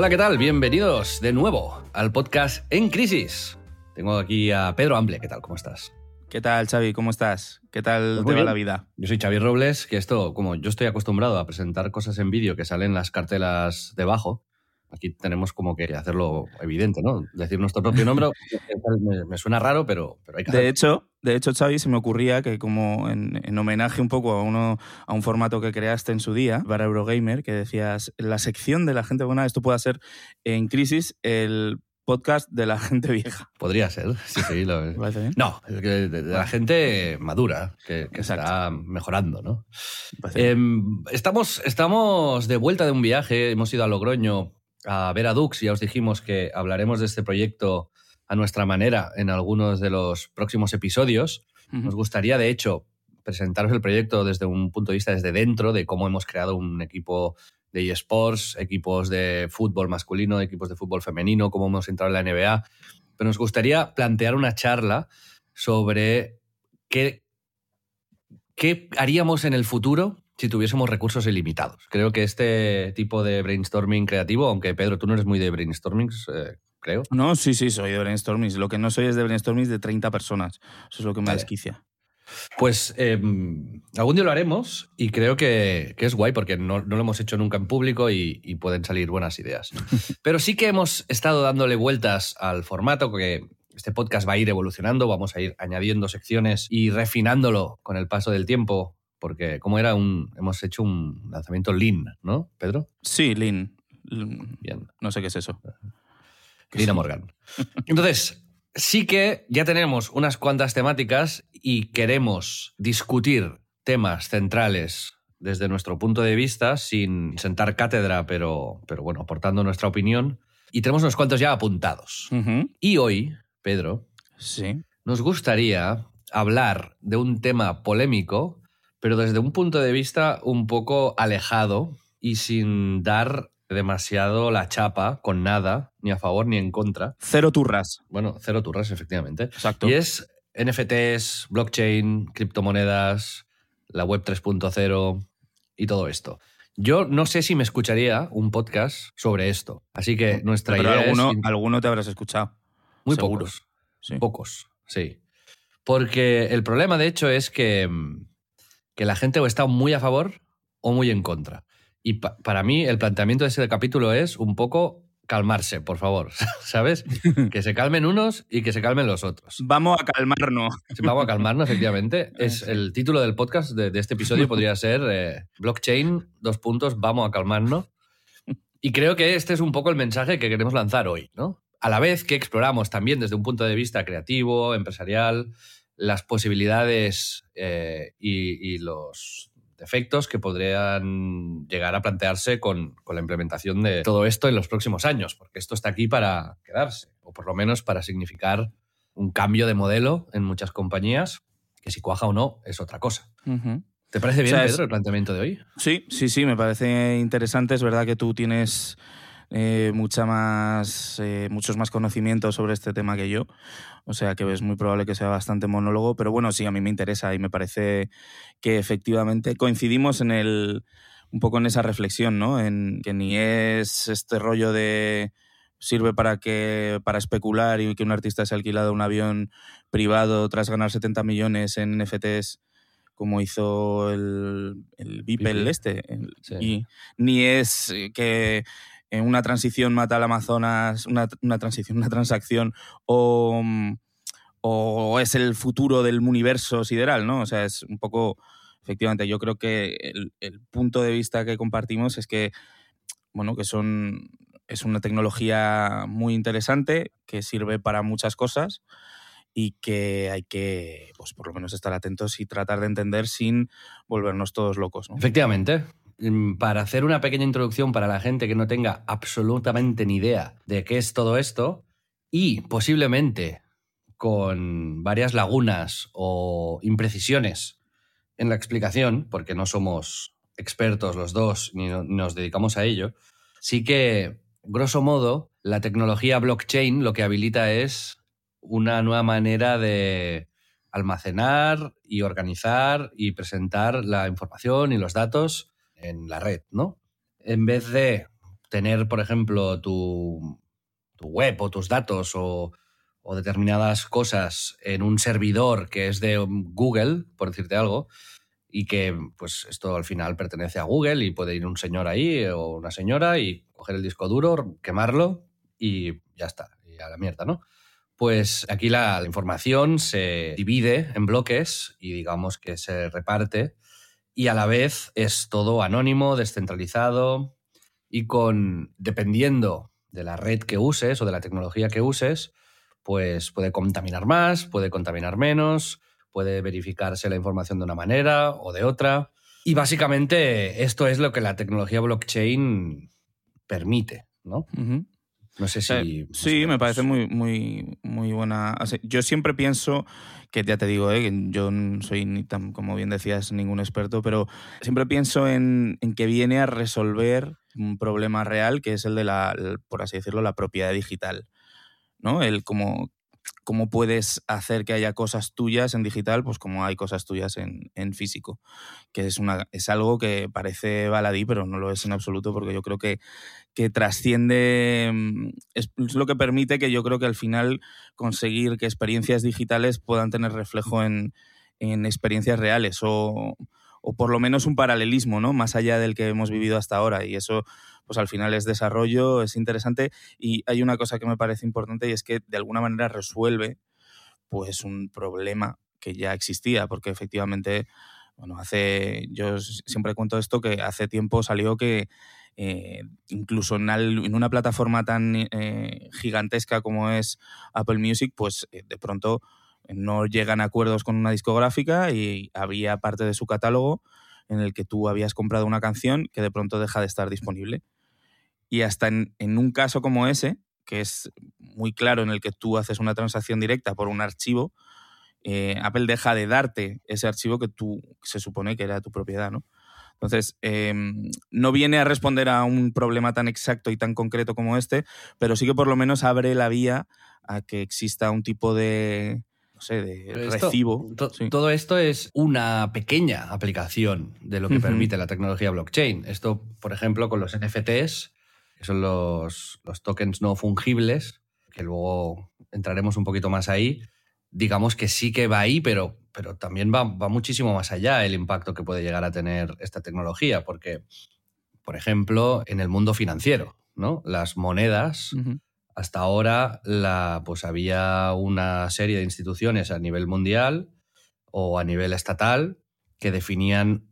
Hola, ¿qué tal? Bienvenidos de nuevo al podcast En Crisis. Tengo aquí a Pedro Amble. ¿Qué tal? ¿Cómo estás? ¿Qué tal, Xavi? ¿Cómo estás? ¿Qué tal Pues te va bien. la vida? Yo soy Xavi Robles, que esto, como yo estoy acostumbrado a presentar cosas en vídeo que salen las cartelas debajo, aquí tenemos como que hacerlo evidente, ¿no? Decir nuestro propio nombre me, me suena raro, pero, pero hay que De hacerlo. hecho, de hecho, Xavi, se me ocurría que como en, en homenaje un poco a, uno, a un formato que creaste en su día para Eurogamer, que decías, la sección de la gente buena, esto pueda ser en crisis el podcast de la gente vieja. Podría ser, sí, sí. lo- ¿Te parece bien? No, de, de la gente madura, que, está mejorando, ¿no? Em, estamos, estamos de vuelta de un viaje, hemos ido a Logroño a ver a Dux, ya os dijimos que hablaremos de este proyecto a nuestra manera en algunos de los próximos episodios. Nos gustaría, de hecho, presentaros el proyecto desde un punto de vista desde dentro, de cómo hemos creado un equipo de eSports, equipos de fútbol masculino, equipos de fútbol femenino, cómo hemos entrado en la NBA. Pero nos gustaría plantear una charla sobre qué, qué haríamos en el futuro si tuviésemos recursos ilimitados. Creo que este tipo de brainstorming creativo, aunque Pedro, tú no eres muy de brainstormings, eh, creo. No, sí, sí, soy de brainstormings. Lo que no soy es de brainstormings de 30 personas. Eso es lo que me Vale. desquicia. Pues eh, algún día lo haremos y creo que, que es guay porque no, no lo hemos hecho nunca en público y, y pueden salir buenas ideas. Pero sí que hemos estado dándole vueltas al formato que este podcast va a ir evolucionando, vamos a ir añadiendo secciones y refinándolo con el paso del tiempo porque como era un hemos hecho un lanzamiento lean, ¿no, Pedro? Sí. Lin- Bien. No sé qué es eso. Lina Morgan. Entonces, sí que ya tenemos unas cuantas temáticas y queremos discutir temas centrales desde nuestro punto de vista, sin sentar cátedra, pero, pero bueno, aportando nuestra opinión. Y tenemos unos cuantos ya apuntados. Y hoy, Pedro, Sí. nos gustaría hablar de un tema polémico, pero desde un punto de vista un poco alejado y sin dar demasiado la chapa con nada, ni a favor ni en contra. Cero turras. Bueno, cero turras, efectivamente. Exacto. Y es NFTs, blockchain, criptomonedas, la web 3.0 y todo esto. Yo no sé si me escucharía un podcast sobre esto. Así que nuestra Pero idea alguno, es... alguno te habrás escuchado. Muy seguro. pocos. Sí. Pocos, sí. Porque el problema, de hecho, es que, mm, que la gente o está muy a favor o muy en contra. Y pa- para mí, el planteamiento de ese capítulo es un poco calmarse, por favor. ¿Sabes? que se calmen unos y que se calmen los otros. Vamos a calmarnos. Vamos a calmarnos, efectivamente. Es el título del podcast de, de este episodio podría ser eh, Blockchain, dos puntos, vamos a calmarnos. Y creo que este es un poco el mensaje que queremos lanzar hoy, ¿no? A la vez que exploramos también desde un punto de vista creativo, empresarial, las posibilidades eh, y, y los defectos que podrían llegar a plantearse con, con la implementación de todo esto en los próximos años, porque esto está aquí para quedarse, o por lo menos para significar un cambio de modelo en muchas compañías, que si cuaja o no es otra cosa. ¿Te parece bien, O sea, es- Pedro, el planteamiento de hoy? Sí, sí, sí, me parece interesante. Es verdad que tú tienes eh, mucha más, eh, muchos más conocimientos sobre este tema que yo. O sea que es muy probable que sea bastante monólogo, pero bueno, sí, a mí me interesa y me parece que efectivamente coincidimos en el un poco en esa reflexión, ¿no? En que ni es este rollo de sirve para que para especular y que un artista se ha alquilado un avión privado tras ganar 70 millones en NFTs como hizo el, el Beeple este. el- Sí. y ni es que en una transición mata al Amazonas, una, una transición, una transacción, o, es el futuro del universo sideral, ¿no? O sea, es un poco, efectivamente, yo creo que el, el punto de vista que compartimos es que, bueno, que son, es una tecnología muy interesante, que sirve para muchas cosas y que hay que, pues por lo menos estar atentos y tratar de entender sin volvernos todos locos. ¿no? Efectivamente. Mm, Para hacer una pequeña introducción para la gente que no tenga absolutamente ni idea de qué es todo esto y posiblemente con varias lagunas o imprecisiones en la explicación, porque no somos expertos los dos ni no- nos dedicamos a ello, sí que, grosso modo, la tecnología blockchain lo que habilita es una nueva manera de almacenar y organizar y presentar la información y los datos en la red, ¿no? En vez de tener, por ejemplo, tu, web o tus datos o, determinadas cosas en un servidor que es de Google, por decirte algo, y que pues esto al final pertenece a Google y puede ir un señor ahí o una señora y coger el disco duro, quemarlo y ya está, y a la mierda, ¿no? Pues aquí la información se divide en bloques y digamos que se reparte y a la vez es todo anónimo, descentralizado y con, dependiendo de la red que uses o de la tecnología que uses, pues puede contaminar más, puede contaminar menos, puede verificarse la información de una manera o de otra. Y básicamente esto es lo que la tecnología blockchain permite, ¿no? Ujú. No sé si... Eh, sí, me parece muy, muy, muy buena. Yo siempre pienso, que ya te digo, eh, que yo no soy, ni tan, como bien decías, ningún experto, pero siempre pienso en, en que viene a resolver un problema real, que es el de la, por así decirlo, la propiedad digital. ¿No? El cómo, cómo puedes hacer que haya cosas tuyas en digital, pues como hay cosas tuyas en, en físico. Que es, una, es algo que parece baladí, pero no lo es en absoluto, porque yo creo que que trasciende, mm, es lo que permite que yo creo que al final conseguir que experiencias digitales puedan tener reflejo en, en experiencias reales o, o por lo menos un paralelismo, ¿no? Más allá del que hemos vivido hasta ahora. Y eso, pues al final es desarrollo, es interesante. Y hay una cosa que me parece importante y es que de alguna manera resuelve pues un problema que ya existía, porque efectivamente, bueno, hace, yo siempre cuento esto, que hace tiempo salió que eh, incluso en, una plataforma tan eh, gigantesca como es Apple Music, pues eh, de pronto no llegan acuerdos con una discográfica y había parte de su catálogo en el que tú habías comprado una canción que de pronto deja de estar disponible. Y hasta en, en un caso como ese, que es muy claro en el que tú haces una transacción directa por un archivo, eh, Apple deja de darte ese archivo que tú se supone que era tu propiedad, ¿no? Entonces, eh, no viene a responder a un problema tan exacto y tan concreto como este, pero sí que por lo menos abre la vía a que exista un tipo de, no sé, de esto- recibo. to- Sí. Todo esto es una pequeña aplicación de lo que permite la tecnología blockchain. Esto, por ejemplo, con los NFTs, que son los, los tokens no fungibles, que luego entraremos un poquito más ahí, digamos que sí que va ahí, pero, pero también va, va muchísimo más allá el impacto que puede llegar a tener esta tecnología, porque, por ejemplo, en el mundo financiero, ¿no? Las monedas hasta ahora la, pues había una serie de instituciones a nivel mundial o a nivel estatal que definían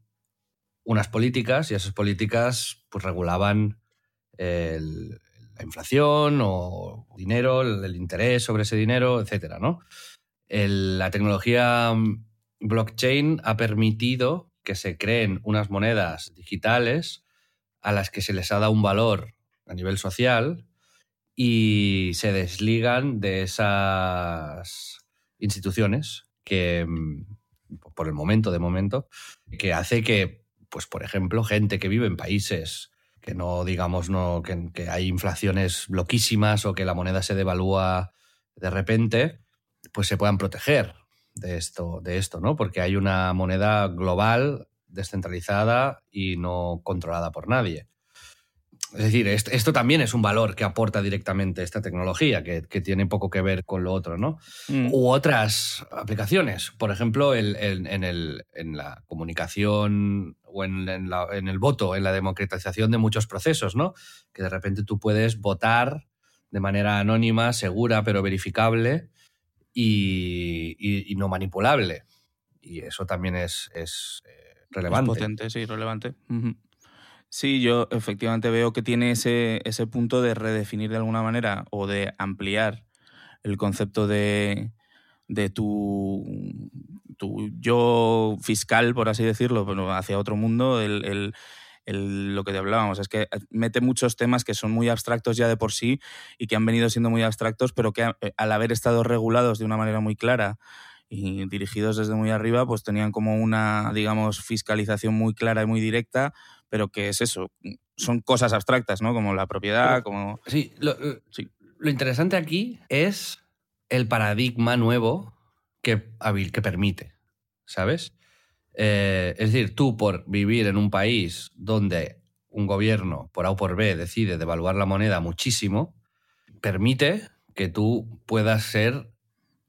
unas políticas y esas políticas pues regulaban el- la inflación o dinero, el, interés sobre ese dinero, etcétera, ¿no? La tecnología mm, blockchain ha permitido que se creen unas monedas digitales a las que se les ha dado un valor a nivel social y se desligan de esas instituciones que, mm, por el momento, de momento, que hace que, pues, por ejemplo, gente que vive en países que no, digamos, no, que, hay inflaciones loquísimas o que la moneda se devalúa de repente, pues se puedan proteger de esto, de esto, ¿no? Porque hay una moneda global, descentralizada y no controlada por nadie. Es decir, est- esto también es un valor que aporta directamente esta tecnología, que, que tiene poco que ver con lo otro, ¿no? Mm. U otras aplicaciones. Por ejemplo, el- el- en, el- en la comunicación o en, en la- en el voto, en la democratización de muchos procesos, ¿no? Que de repente tú puedes votar de manera anónima, segura, pero verificable y, y- y no manipulable. Y eso también es, es, eh, relevante. Es potente, sí, relevante. Ujú. Sí, yo efectivamente veo que tiene ese, ese punto de redefinir de alguna manera o de ampliar el concepto de, de tu, tu yo fiscal, por así decirlo, pero hacia otro mundo, el, el lo que te hablábamos, es que mete muchos temas que son muy abstractos ya de por sí y que han venido siendo muy abstractos, pero que eh, al haber estado regulados de una manera muy clara y dirigidos desde muy arriba, pues tenían como una, digamos, fiscalización muy clara y muy directa, pero que es eso, son cosas abstractas, ¿no? Como la propiedad, como... Sí lo, sí, lo interesante aquí es el paradigma nuevo que, que permite, ¿sabes? Eh, es decir, tú por vivir en un país donde un gobierno, por A o por B, decide devaluar la moneda muchísimo, permite que tú puedas ser,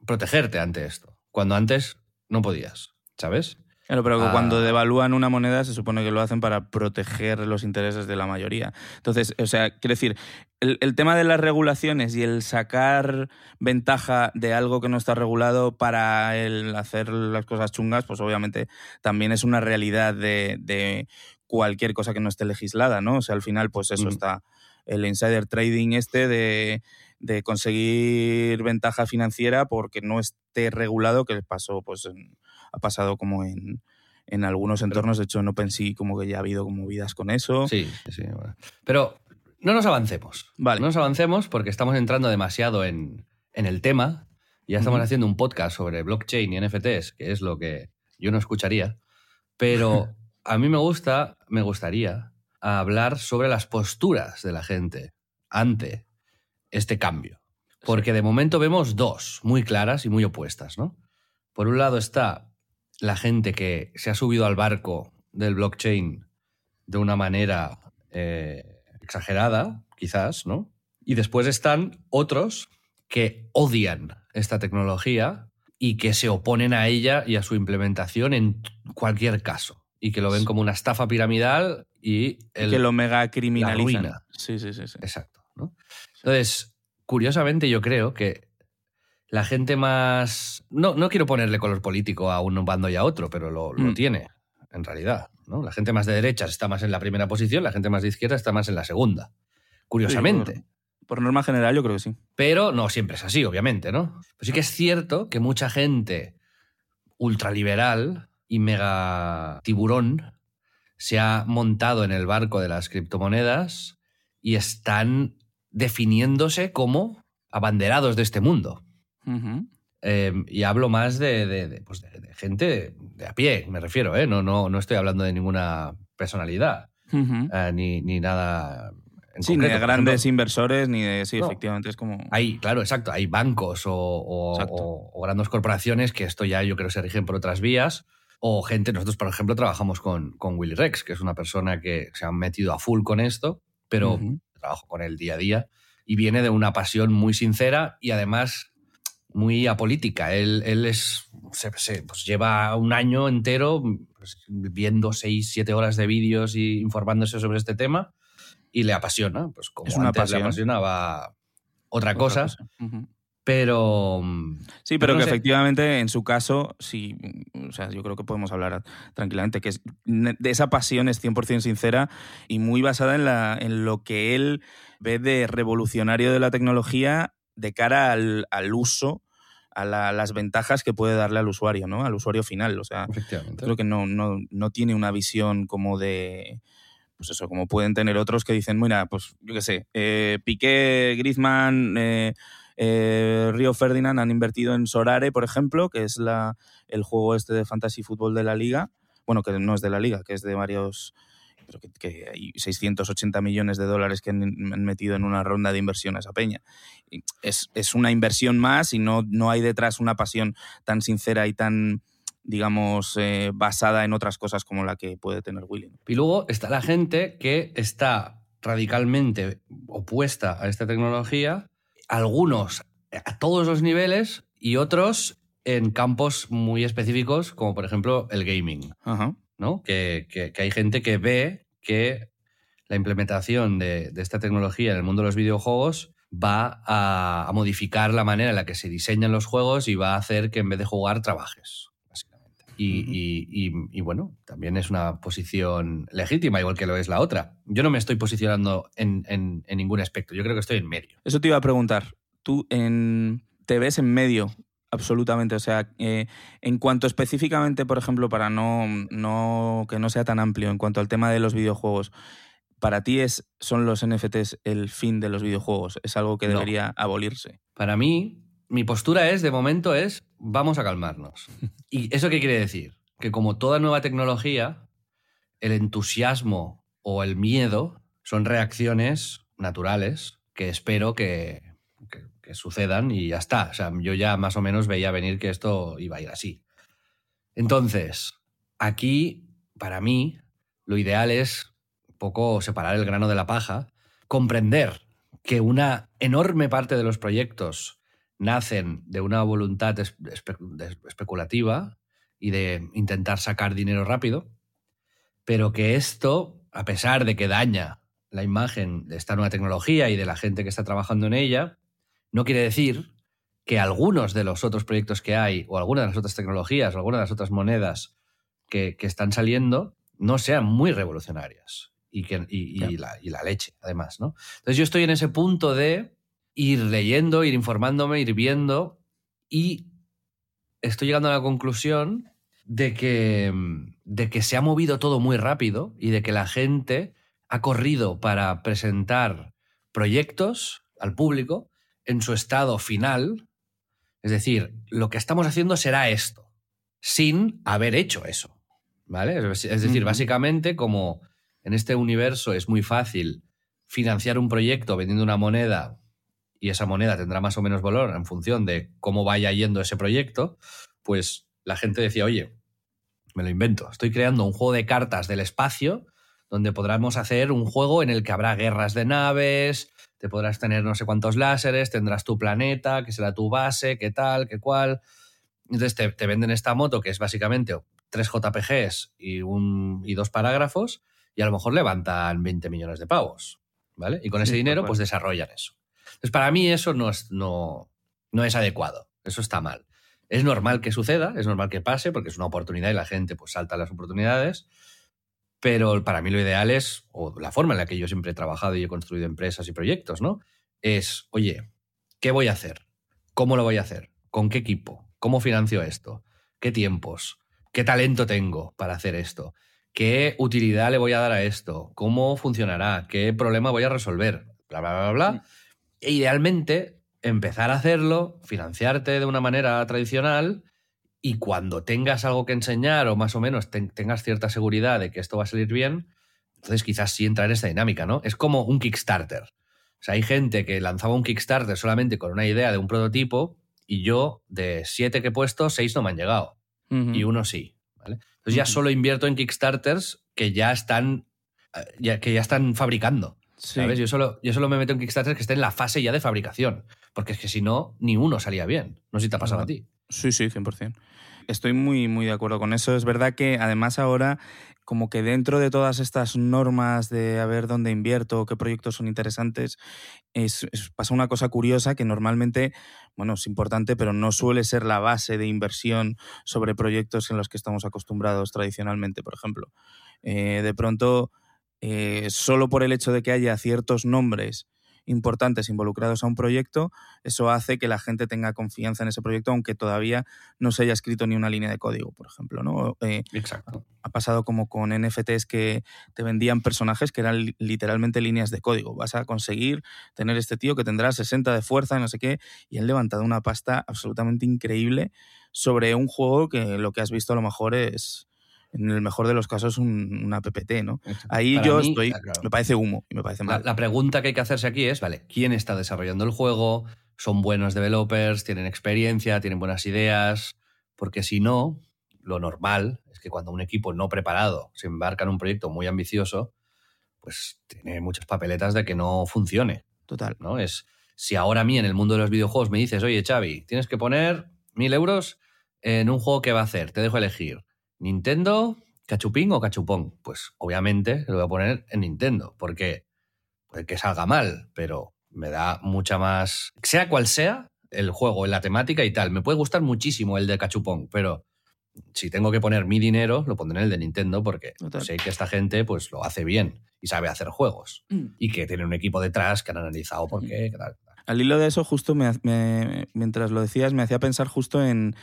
protegerte ante esto, cuando antes no podías, ¿sabes? Claro, pero cuando ah. devalúan una moneda se supone que lo hacen para proteger los intereses de la mayoría. Entonces, o sea, quiero decir, el, tema de las regulaciones y el sacar ventaja de algo que no está regulado para el hacer las cosas chungas, pues obviamente también es una realidad de, cualquier cosa que no esté legislada, ¿no? O sea, al final, pues eso está el insider trading este de, de, conseguir ventaja financiera porque no esté regulado, que pasó pues en ha pasado como en, en algunos entornos. De hecho, no pensé como que ya ha habido como vidas con eso. Sí, sí. Pero no nos avancemos. Vale. No nos avancemos porque estamos entrando demasiado en, en el tema. Ya estamos haciendo un podcast sobre blockchain y NFTs, que es lo que yo no escucharía. Pero a mí me gusta, me gustaría hablar sobre las posturas de la gente ante este cambio. Porque de momento vemos dos muy claras y muy opuestas, ¿no? Por un lado está la gente que se ha subido al barco del blockchain de una manera eh, exagerada, quizás, ¿no? Y después están otros que odian esta tecnología y que se oponen a ella y a su implementación en cualquier caso. Y que lo ven como una estafa piramidal y, el, que lo mega criminalizan. Sí, sí, sí, Exacto. Entonces, curiosamente yo creo que la gente más... No, no quiero ponerle color político a un bando y a otro, pero lo, mm. tiene, en realidad. ¿no? La gente más de derechas está más en la primera posición, la gente más de izquierda está más en la segunda. Curiosamente. por, norma general, yo creo que sí. Pero no siempre es así, obviamente, ¿no? Pero sí que es cierto que mucha gente ultraliberal y mega tiburón se ha montado en el barco de las criptomonedas y están definiéndose como abanderados de este mundo. Em, y hablo más de, pues de, gente de a pie, me refiero, ¿eh? no, no, no estoy hablando de ninguna personalidad eh, ni, ni, nada. sí, ni de grandes inversores, ni de. Sí, efectivamente, es como. Hay, claro, exacto. Hay bancos o, o, grandes corporaciones que esto ya yo creo se rigen por otras vías. O gente, nosotros, por ejemplo, trabajamos con, con Willy Rex, que es una persona que se ha metido a full con esto, pero trabajo con él día a día y viene de una pasión muy sincera y además muy apolítica. Él, él es, se, pues lleva un año entero pues, viendo seis, siete horas de vídeos y informándose sobre este tema y le apasiona. Pues como es una antes le apasionaba otra cosa. Pero. Sí, pero que efectivamente en su caso, sí, o sea, yo creo que podemos hablar tranquilamente, que de esa pasión es 100% sincera y muy basada en, la, en lo que él ve de revolucionario de la tecnología de cara al, uso, a las ventajas que puede darle al usuario, ¿no? Al usuario final. O sea, creo que no, no, tiene una visión como de pues eso, como pueden tener otros que dicen, mira, pues yo qué sé, eh, Piqué, Griezmann, eh, eh, Río Ferdinand han invertido en Sorare, por ejemplo, que es la, el juego este de fantasy fútbol de la liga. Bueno, que no es de la liga, que es de varios creo que, hay 680 millones de dólares que han, metido en una ronda de inversión a esa peña. Es, es, una inversión más y no, no hay detrás una pasión tan sincera y tan digamos, eh, basada en otras cosas como la que puede tener Willy. Y luego está la gente que está radicalmente opuesta a esta tecnología, algunos a todos los niveles y otros en campos muy específicos, como por ejemplo el gaming. Ajá. ¿No? Que, hay gente que ve que la implementación de, esta tecnología en el mundo de los videojuegos va a, modificar la manera en la que se diseñan los juegos y va a hacer que en vez de jugar trabajes, básicamente. Y, bueno, también es una posición legítima, igual que lo es la otra. Yo no me estoy posicionando en, en, ningún aspecto, yo creo que estoy en medio. Eso te iba a preguntar. ¿Tú en, te ves en medio absolutamente. O sea, eh, en cuanto específicamente, por ejemplo, para no, no que no sea tan amplio, en cuanto al tema de los videojuegos, ¿para ti es, son los NFTs el fin de los videojuegos? ¿Es algo que No. debería abolirse? Para mí, mi postura es, de momento, es vamos a calmarnos. ¿Y eso qué quiere decir? Que como toda nueva tecnología, el entusiasmo o el miedo son reacciones naturales que espero que, que- sucedan y ya está. O sea, yo ya más o menos veía venir que esto iba a ir así. Entonces, aquí, para mí, lo ideal es un poco separar el grano de la paja, comprender que una enorme parte de los proyectos nacen de una voluntad especulativa y de intentar sacar dinero rápido, pero que esto, a pesar de que daña la imagen de esta nueva tecnología y de la gente que está trabajando en ella, no quiere decir que algunos de los otros proyectos que hay, o algunas de las otras tecnologías, o algunas de las otras monedas que, que están saliendo, no sean muy revolucionarias. Y, que, y, y Ya. la, y la leche, además, ¿no? Entonces yo estoy en ese punto de ir leyendo, ir informándome, ir viendo, y estoy llegando a la conclusión de que, de que se ha movido todo muy rápido y de que la gente ha corrido para presentar proyectos al público en su estado final. Es decir, lo que estamos haciendo será esto, sin haber hecho eso. ¿Vale? Es es decir, básicamente, como en este universo es muy fácil financiar un proyecto vendiendo una moneda y esa moneda tendrá más o menos valor en función de cómo vaya yendo ese proyecto, pues la gente decía, oye, me lo invento, estoy creando un juego de cartas del espacio donde podremos hacer un juego en el que habrá guerras de naves, te podrás tener no sé cuántos láseres, tendrás tu planeta, que será tu base, qué tal, qué cual. Entonces te, te venden esta moto que es básicamente tres JPGs y, un, y dos parágrafos y a lo mejor levantan 20 millones de pavos. ¿Vale? Y con ese Sí, dinero pues desarrollan eso. Entonces para mí eso no es, no, no es adecuado, eso está mal. Es normal que suceda, es normal que pase porque es una oportunidad y la gente pues salta las oportunidades, pero para mí lo ideal es, o la forma en la que yo siempre he trabajado y he construido empresas y proyectos, ¿no? Es, oye, ¿qué voy a hacer? ¿Cómo lo voy a hacer? ¿Con qué equipo? ¿Cómo financio esto? ¿Qué tiempos? ¿Qué talento tengo para hacer esto? ¿Qué utilidad le voy a dar a esto? ¿Cómo funcionará? ¿Qué problema voy a resolver? Bla, bla, bla, bla. E idealmente, empezar a hacerlo, financiarte de una manera tradicional y cuando tengas algo que enseñar o más o menos ten- tengas cierta seguridad de que esto va a salir bien, entonces quizás sí entrar en esta dinámica, ¿no? Es como un Kickstarter. O sea, hay gente que lanzaba un Kickstarter solamente con una idea de un prototipo y yo, de siete que he puesto, seis no me han llegado y uno sí. ¿vale? Entonces ya solo invierto en Kickstarters que ya están, eh, ya, que ya están fabricando. Sí. ¿sabes? Yo, solo, yo solo me meto en Kickstarters que estén en la fase ya de fabricación. Porque es que si no, ni uno salía bien. No sé si te ha pasado a ti. Sí, sí, 100%. Estoy muy, muy de acuerdo con eso. Es verdad que además ahora, como que dentro de todas estas normas de a ver dónde invierto, qué proyectos son interesantes, es, es- pasa una cosa curiosa que normalmente, bueno, es importante, pero no suele ser la base de inversión sobre proyectos en los que estamos acostumbrados tradicionalmente, por ejemplo. Eh, de pronto, eh, solo por el hecho de que haya ciertos nombres importantes involucrados a un proyecto, eso hace que la gente tenga confianza en ese proyecto, aunque todavía no se haya escrito ni una línea de código, por ejemplo. ¿no? Eh, Exacto. ha pasado como con NFTs que te vendían personajes que eran li- literalmente líneas de código. Vas a conseguir tener este tío que tendrá 60 de fuerza y no sé qué, y han levantado una pasta absolutamente increíble sobre un juego que lo que has visto a lo mejor es, en el mejor de los casos, un, una PPT, ¿no? Ahí Para yo mí, estoy, claro. me parece humo y me parece La, mal. la pregunta que hay que hacerse aquí es, vale, ¿quién está desarrollando el juego? ¿Son buenos developers? ¿Tienen experiencia? ¿Tienen buenas ideas? Porque si no, lo normal es que cuando un equipo no preparado se embarca en un proyecto muy ambicioso, pues tiene muchas papeletas de que no funcione. Total. ¿no? Es si ahora a mí en el mundo de los videojuegos me dices, oye, Xavi, tienes que poner mil euros en un juego que va a hacer, te dejo elegir. Nintendo, cachupín o cachupón. Pues obviamente lo voy a poner en Nintendo, porque puede que salga mal, pero me da mucha más. Sea cual sea el juego, la temática y tal. Me puede gustar muchísimo el de cachupón, pero si tengo que poner mi dinero, lo pondré en el de Nintendo porque Total. sé que esta gente pues lo hace bien y sabe hacer juegos Mm. y que tiene un equipo detrás que han analizado por qué. qué tal. al hilo de eso, justo mientras lo decías, me hacía pensar justo en...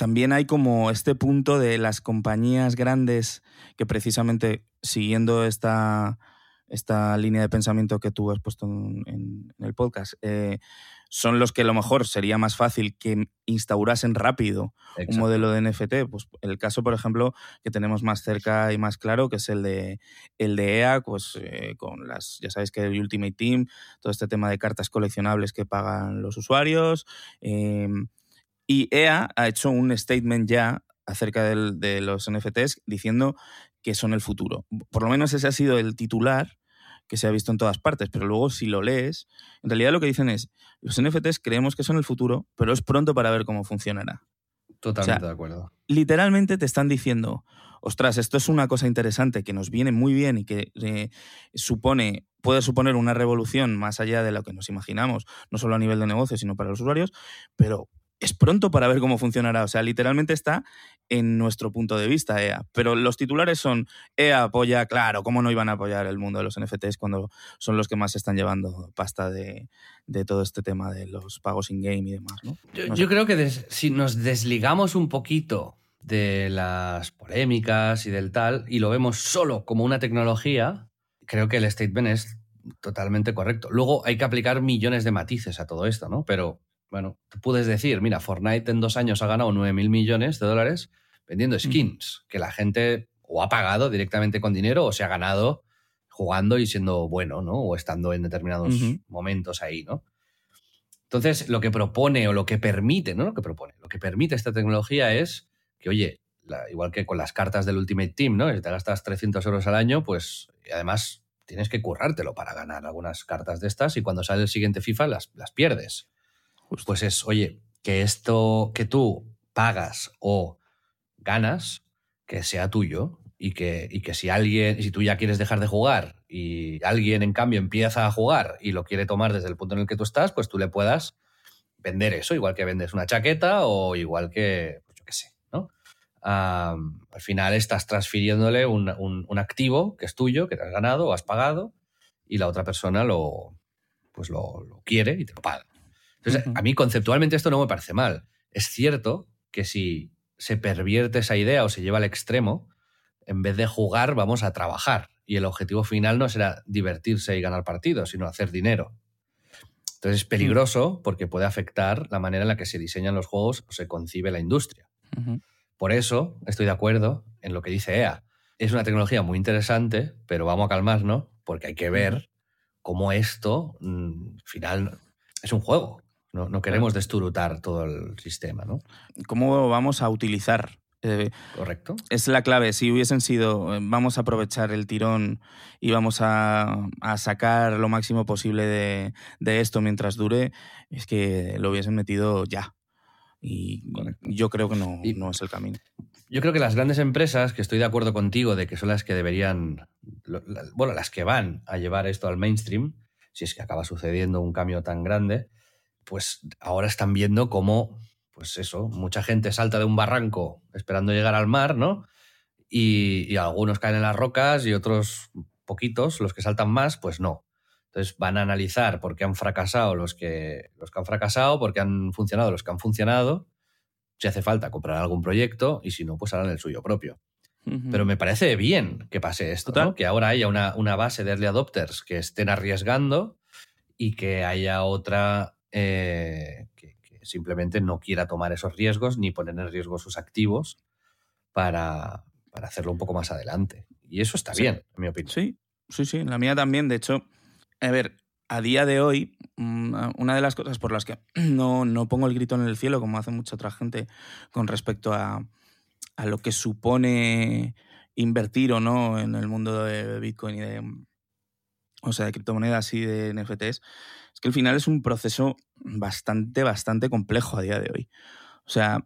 También hay como este punto de las compañías grandes que precisamente siguiendo esta, esta línea de pensamiento que tú has puesto en, el podcast, eh, son los que a lo mejor sería más fácil que instaurasen rápido un modelo de NFT. Pues el caso, por ejemplo, que tenemos más cerca y más claro, que es el de, el de EA, pues eh, con las, ya sabéis que el Ultimate Team, todo este tema de cartas coleccionables que pagan los usuarios. Em, y EA ha hecho un statement ya acerca de los NFTs diciendo que son el futuro. Por lo menos ese ha sido el titular que se ha visto en todas partes, pero luego si lo lees, en realidad lo que dicen es, los NFTs creemos que son el futuro, pero es pronto para ver cómo funcionará. Totalmente de acuerdo. Literalmente te están diciendo, ostras, esto es una cosa interesante que nos viene muy bien y que eh, supone, puede suponer una revolución más allá de lo que nos imaginamos, no solo a nivel de negocio, sino para los usuarios, pero es pronto para ver cómo funcionará. O sea, literalmente está en nuestro punto de vista EA. Pero los titulares son EA apoya, claro, ¿cómo no iban a apoyar el mundo de los NFTs cuando son los que más están llevando pasta de, todo este tema de los pagos in-game y demás? ¿no? Yo, creo que si nos desligamos un poquito de las polémicas y del tal y lo vemos solo como una tecnología, creo que el statement es totalmente correcto. Luego hay que aplicar millones de matices a todo esto, ¿no? Pero bueno, tú puedes decir, mira, Fortnite en dos años ha ganado 9 mil millones de dólares vendiendo skins, que la gente o ha pagado directamente con dinero o se ha ganado jugando y siendo bueno, ¿no? O estando en determinados momentos ahí, ¿no? Entonces, lo que propone o lo que permite, no lo que propone, lo que permite esta tecnología es que, oye, igual que con las cartas del Ultimate Team, ¿no? Si te gastas 300 euros al año, pues además tienes que currártelo para ganar algunas cartas de estas y cuando sale el siguiente FIFA las, las pierdes pues es, oye, que esto que tú pagas o ganas, que sea tuyo y que, y que si alguien, si tú ya quieres dejar de jugar y alguien en cambio empieza a jugar y lo quiere tomar desde el punto en el que tú estás, pues tú le puedas vender eso, igual que vendes una chaqueta o igual que, pues yo qué sé, ¿no? al final estás transfiriéndole un, un, activo que es tuyo, que te has ganado o has pagado, y la otra persona lo, pues lo, lo quiere y te lo paga. Entonces, a mí conceptualmente esto no me parece mal. Es cierto que si se pervierte esa idea o se lleva al extremo, en vez de jugar vamos a trabajar y el objetivo final no será divertirse y ganar partidos, sino hacer dinero. Entonces es peligroso porque puede afectar la manera en la que se diseñan los juegos o se concibe la industria. Por eso estoy de acuerdo en lo que dice EA. Es una tecnología muy interesante, pero vamos a calmarnos porque hay que ver cómo esto, mm, al final, es un juego. No, queremos desturutar todo el sistema, ¿no? ¿Cómo vamos a utilizar? Eh, Correcto. Es la clave. Si hubiesen sido, eh, vamos a aprovechar el tirón y vamos a, sacar lo máximo posible de, esto mientras dure, es que lo hubiesen metido ya. Y yo creo que no, no es el camino. Yo creo que las grandes empresas, que estoy de acuerdo contigo de que son las que deberían, bueno, las que van a llevar esto al mainstream, si es que acaba sucediendo un cambio tan grande, pues ahora están viendo cómo, pues eso, mucha gente salta de un barranco esperando llegar al mar, ¿no? Y, algunos caen en las rocas y otros poquitos, los que saltan más, pues no. Entonces van a analizar por qué han fracasado los que, los que han fracasado, por qué han funcionado los que han funcionado, si hace falta comprar algún proyecto y si no, pues harán el suyo propio. Pero me parece bien que pase esto, ¿no? que ahora haya una, una, base de early adopters que estén arriesgando y que haya otra eh, que, simplemente no quiera tomar esos riesgos ni poner en riesgo sus activos para, hacerlo un poco más adelante. Y eso está bien, en mi opinión. Sí, sí, sí, la mía también. De hecho, a ver, a día de hoy, mm, una de las cosas por las que no, no pongo el grito en el cielo, como hace mucha otra gente, con respecto a, a lo que supone invertir o no en el mundo de Bitcoin y de, o sea, de criptomonedas y de NFTs, que al final es un proceso bastante, bastante complejo a día de hoy. O sea,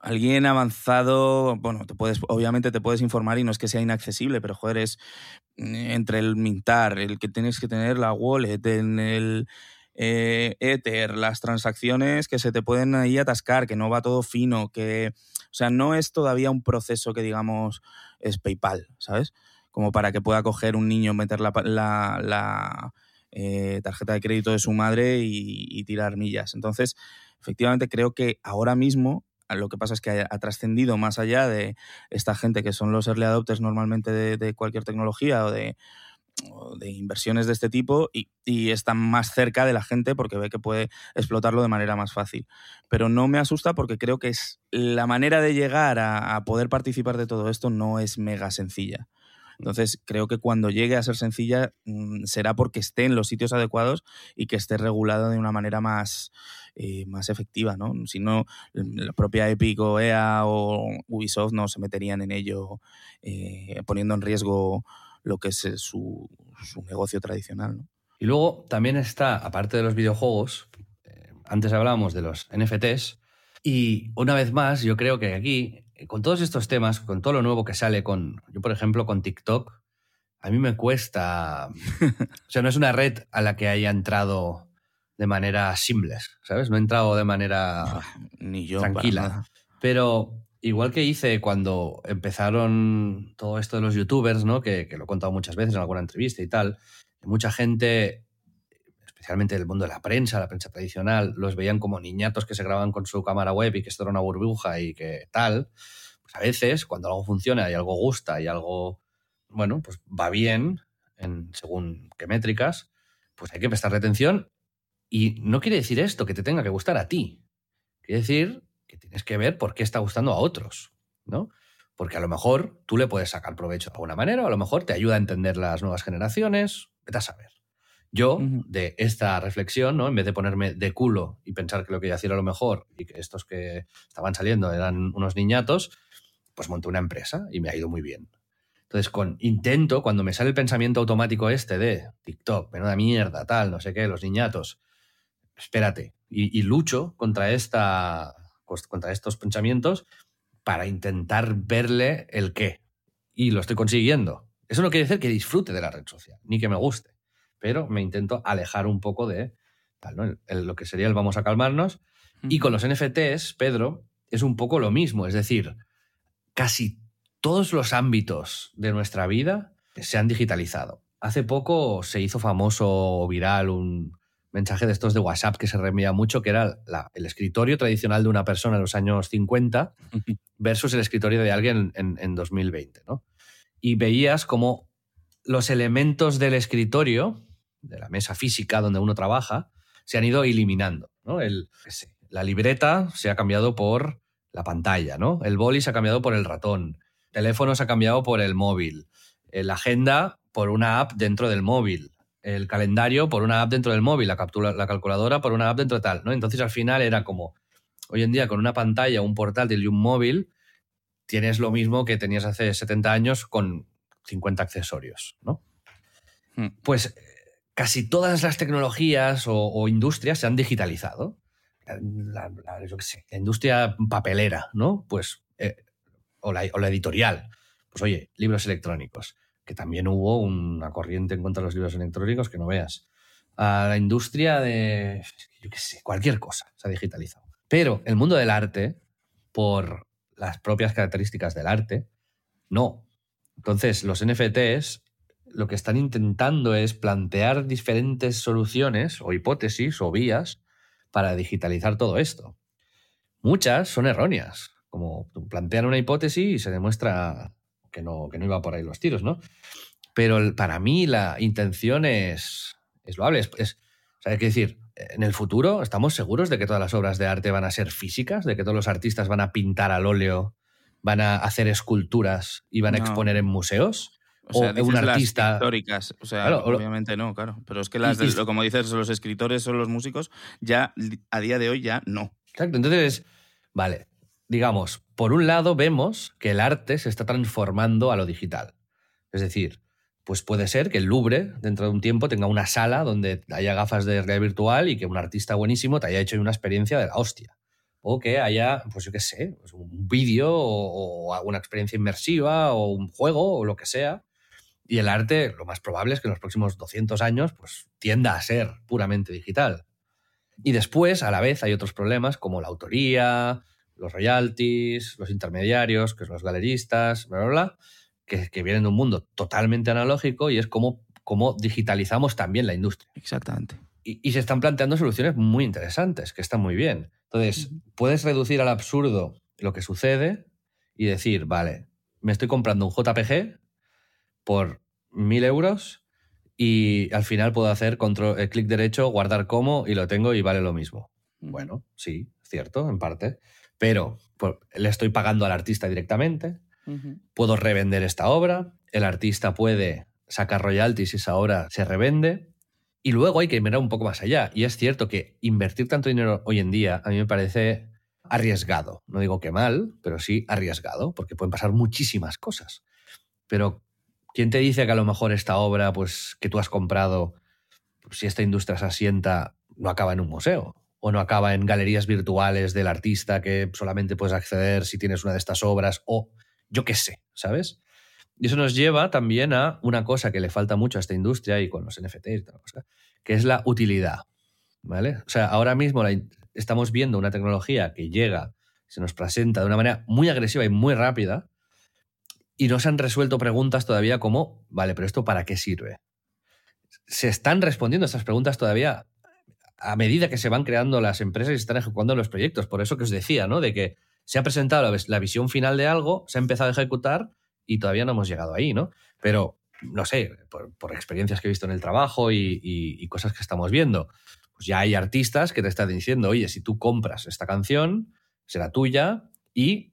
alguien avanzado, bueno, te puedes, obviamente te puedes informar y no es que sea inaccesible, pero joder, es mm, entre el mintar, el que tienes que tener la wallet, en el eh, Ether, las transacciones que se te pueden ahí atascar, que no va todo fino, que, o sea, no es todavía un proceso que digamos es PayPal, ¿sabes? Como para que pueda coger un niño, meter la, la eh, tarjeta de crédito de su madre y, tirar millas. Entonces, efectivamente, creo que ahora mismo lo que pasa es que ha, trascendido más allá de esta gente que son los early adopters normalmente de, cualquier tecnología o de, de inversiones de este tipo y, y, están más cerca de la gente porque ve que puede explotarlo de manera más fácil. Pero no me asusta porque creo que es la manera de llegar a poder participar de todo esto no es mega sencilla. Entonces, creo que cuando llegue a ser sencilla mm, será porque esté en los sitios adecuados y que esté regulado de una manera más, eh, más efectiva, ¿no? Si no, la propia Epic o EA o Ubisoft no se meterían en ello eh, poniendo en riesgo lo que es eh, su, negocio tradicional, Y luego también está, aparte de los videojuegos, antes hablábamos de los NFTs, y una vez más, yo creo que aquí con todos estos temas, con todo lo nuevo que sale con, yo por ejemplo, con TikTok, a mí me cuesta, o sea, no es una red a la que haya entrado de manera simple, ¿sabes? No he entrado de manera Ni yo, tranquila. Pero igual que hice cuando empezaron todo esto de los youtubers, ¿no? Que, que, lo he contado muchas veces en alguna entrevista y tal, mucha gente especialmente del mundo de la prensa, la prensa tradicional, los veían como niñatos que se graban con su cámara web y que esto era una burbuja y que tal. Pues a veces, cuando algo funciona y algo gusta y algo, bueno, pues va bien, en, según qué métricas, pues hay que prestarle atención. Y no quiere decir esto que te tenga que gustar a ti. Quiere decir que tienes que ver por qué está gustando a otros, ¿no? Porque a lo mejor tú le puedes sacar provecho de alguna manera, o a lo mejor te ayuda a entender las nuevas generaciones, vete a saber. Yo, de esta reflexión, ¿no? en vez de ponerme de culo y pensar que lo que yo hacía era lo mejor y que estos que estaban saliendo eran unos niñatos, pues monté una empresa y me ha ido muy bien. Entonces, con intento, cuando me sale el pensamiento automático este de TikTok, menuda mierda, tal, no sé qué, los niñatos, espérate, y, y lucho contra, esta, pues, contra estos pensamientos para intentar verle el qué. Y lo estoy consiguiendo. Eso no quiere decir que disfrute de la red social, ni que me guste pero me intento alejar un poco de lo que sería el vamos a calmarnos. Y con los NFTs, Pedro, es un poco lo mismo, es decir, casi todos los ámbitos de nuestra vida se han digitalizado. Hace poco se hizo famoso o viral un mensaje de estos de WhatsApp que se reenvía mucho, que era el escritorio tradicional de una persona en los años 50 versus el escritorio de alguien en, en 2020. ¿no? Y veías como los elementos del escritorio de la mesa física donde uno trabaja, se han ido eliminando. ¿no? El, la libreta se ha cambiado por la pantalla, ¿no? El boli se ha cambiado por el ratón, el teléfono se ha cambiado por el móvil, eh, la agenda por una app dentro del móvil, el calendario por una app dentro del móvil, la, captura, la calculadora por una app dentro de tal, ¿no? Entonces al final era como, hoy en día con una pantalla, un portátil y un móvil, tienes lo mismo que tenías hace 70 años con 50 accesorios, ¿no? Hmm. Pues casi todas las tecnologías o, industrias se han digitalizado. La, industria papelera, ¿no? Pues, eh, o, la, editorial. Pues oye, libros electrónicos, que también hubo una corriente en contra de los libros electrónicos que no veas. A la industria de, yo qué sé, cualquier cosa se ha digitalizado. Pero el mundo del arte, por las propias características del arte, no. Entonces, los NFTs lo que están intentando es plantear diferentes soluciones o hipótesis o vías para digitalizar todo esto. Muchas son erróneas, como plantean una hipótesis y se demuestra que no, que no iba por ahí los tiros, ¿no? Pero para mí la intención es, es loable. Es, hay que decir, en el futuro estamos seguros de que todas las obras de arte van a ser físicas, de que todos los artistas van a pintar al óleo, van a hacer esculturas y van a exponer en museos. O sea, un artista. históricas. O sea, obviamente no, claro. Pero es que las, como dices, los escritores o los músicos, ya a día de hoy ya no. Exacto. Entonces, vale, digamos, por un lado vemos que el arte se está transformando a lo digital. Es decir, pues puede ser que el Louvre dentro de un tiempo tenga una sala donde haya gafas de realidad virtual y que un artista buenísimo te haya hecho una experiencia de la hostia. O que haya, pues yo qué sé, pues un vídeo o, o, alguna experiencia inmersiva o un juego o lo que sea y el arte, lo más probable es que en los próximos 200 años pues, tienda a ser puramente digital. Y después, a la vez, hay otros problemas como la autoría, los royalties, los intermediarios, que son los galeristas, bla, bla, bla, que, que vienen de un mundo totalmente analógico y es cómo cómo digitalizamos también la industria. Exactamente. Y, se están planteando soluciones muy interesantes, que están muy bien. Entonces, puedes reducir al absurdo lo que sucede y decir, vale, me estoy comprando un JPG por mil euros y al final puedo hacer control, eh, clic derecho, guardar como y lo tengo y vale lo mismo. Bueno, sí, cierto, en parte. Pero le estoy pagando al artista directamente, puedo revender esta obra, el artista puede sacar royalties y esa obra se revende. Y luego hay que mirar un poco más allá. Y es cierto que invertir tanto dinero hoy en día a mí me parece arriesgado. No digo que mal, pero sí arriesgado, porque pueden pasar muchísimas cosas. Pero ¿quién te dice que a lo mejor esta obra pues, que tú has comprado, si esta industria se asienta, no acaba en un museo? o no acaba en galerías virtuales del artista que solamente puedes acceder si tienes una de estas obras, o yo qué sé, ¿sabes? Y eso nos lleva también a una cosa que le falta mucho a esta industria y con los NFTs y tal cosa, que es la utilidad. ¿Vale? O sea, ahora mismo estamos viendo una tecnología que llega, se nos presenta de una manera muy agresiva y muy rápida, y no se han resuelto preguntas todavía como, vale, pero esto para qué sirve. Se están respondiendo estas preguntas todavía a medida que se van creando las empresas y se están ejecutando los proyectos. Por eso que os decía, ¿no? De que se ha presentado la, visión final de algo, se ha empezado a ejecutar y todavía no hemos llegado ahí, ¿no? Pero, no sé, por, experiencias que he visto en el trabajo y, cosas que estamos viendo, pues ya hay artistas que te están diciendo, oye, si tú compras esta canción, será tuya y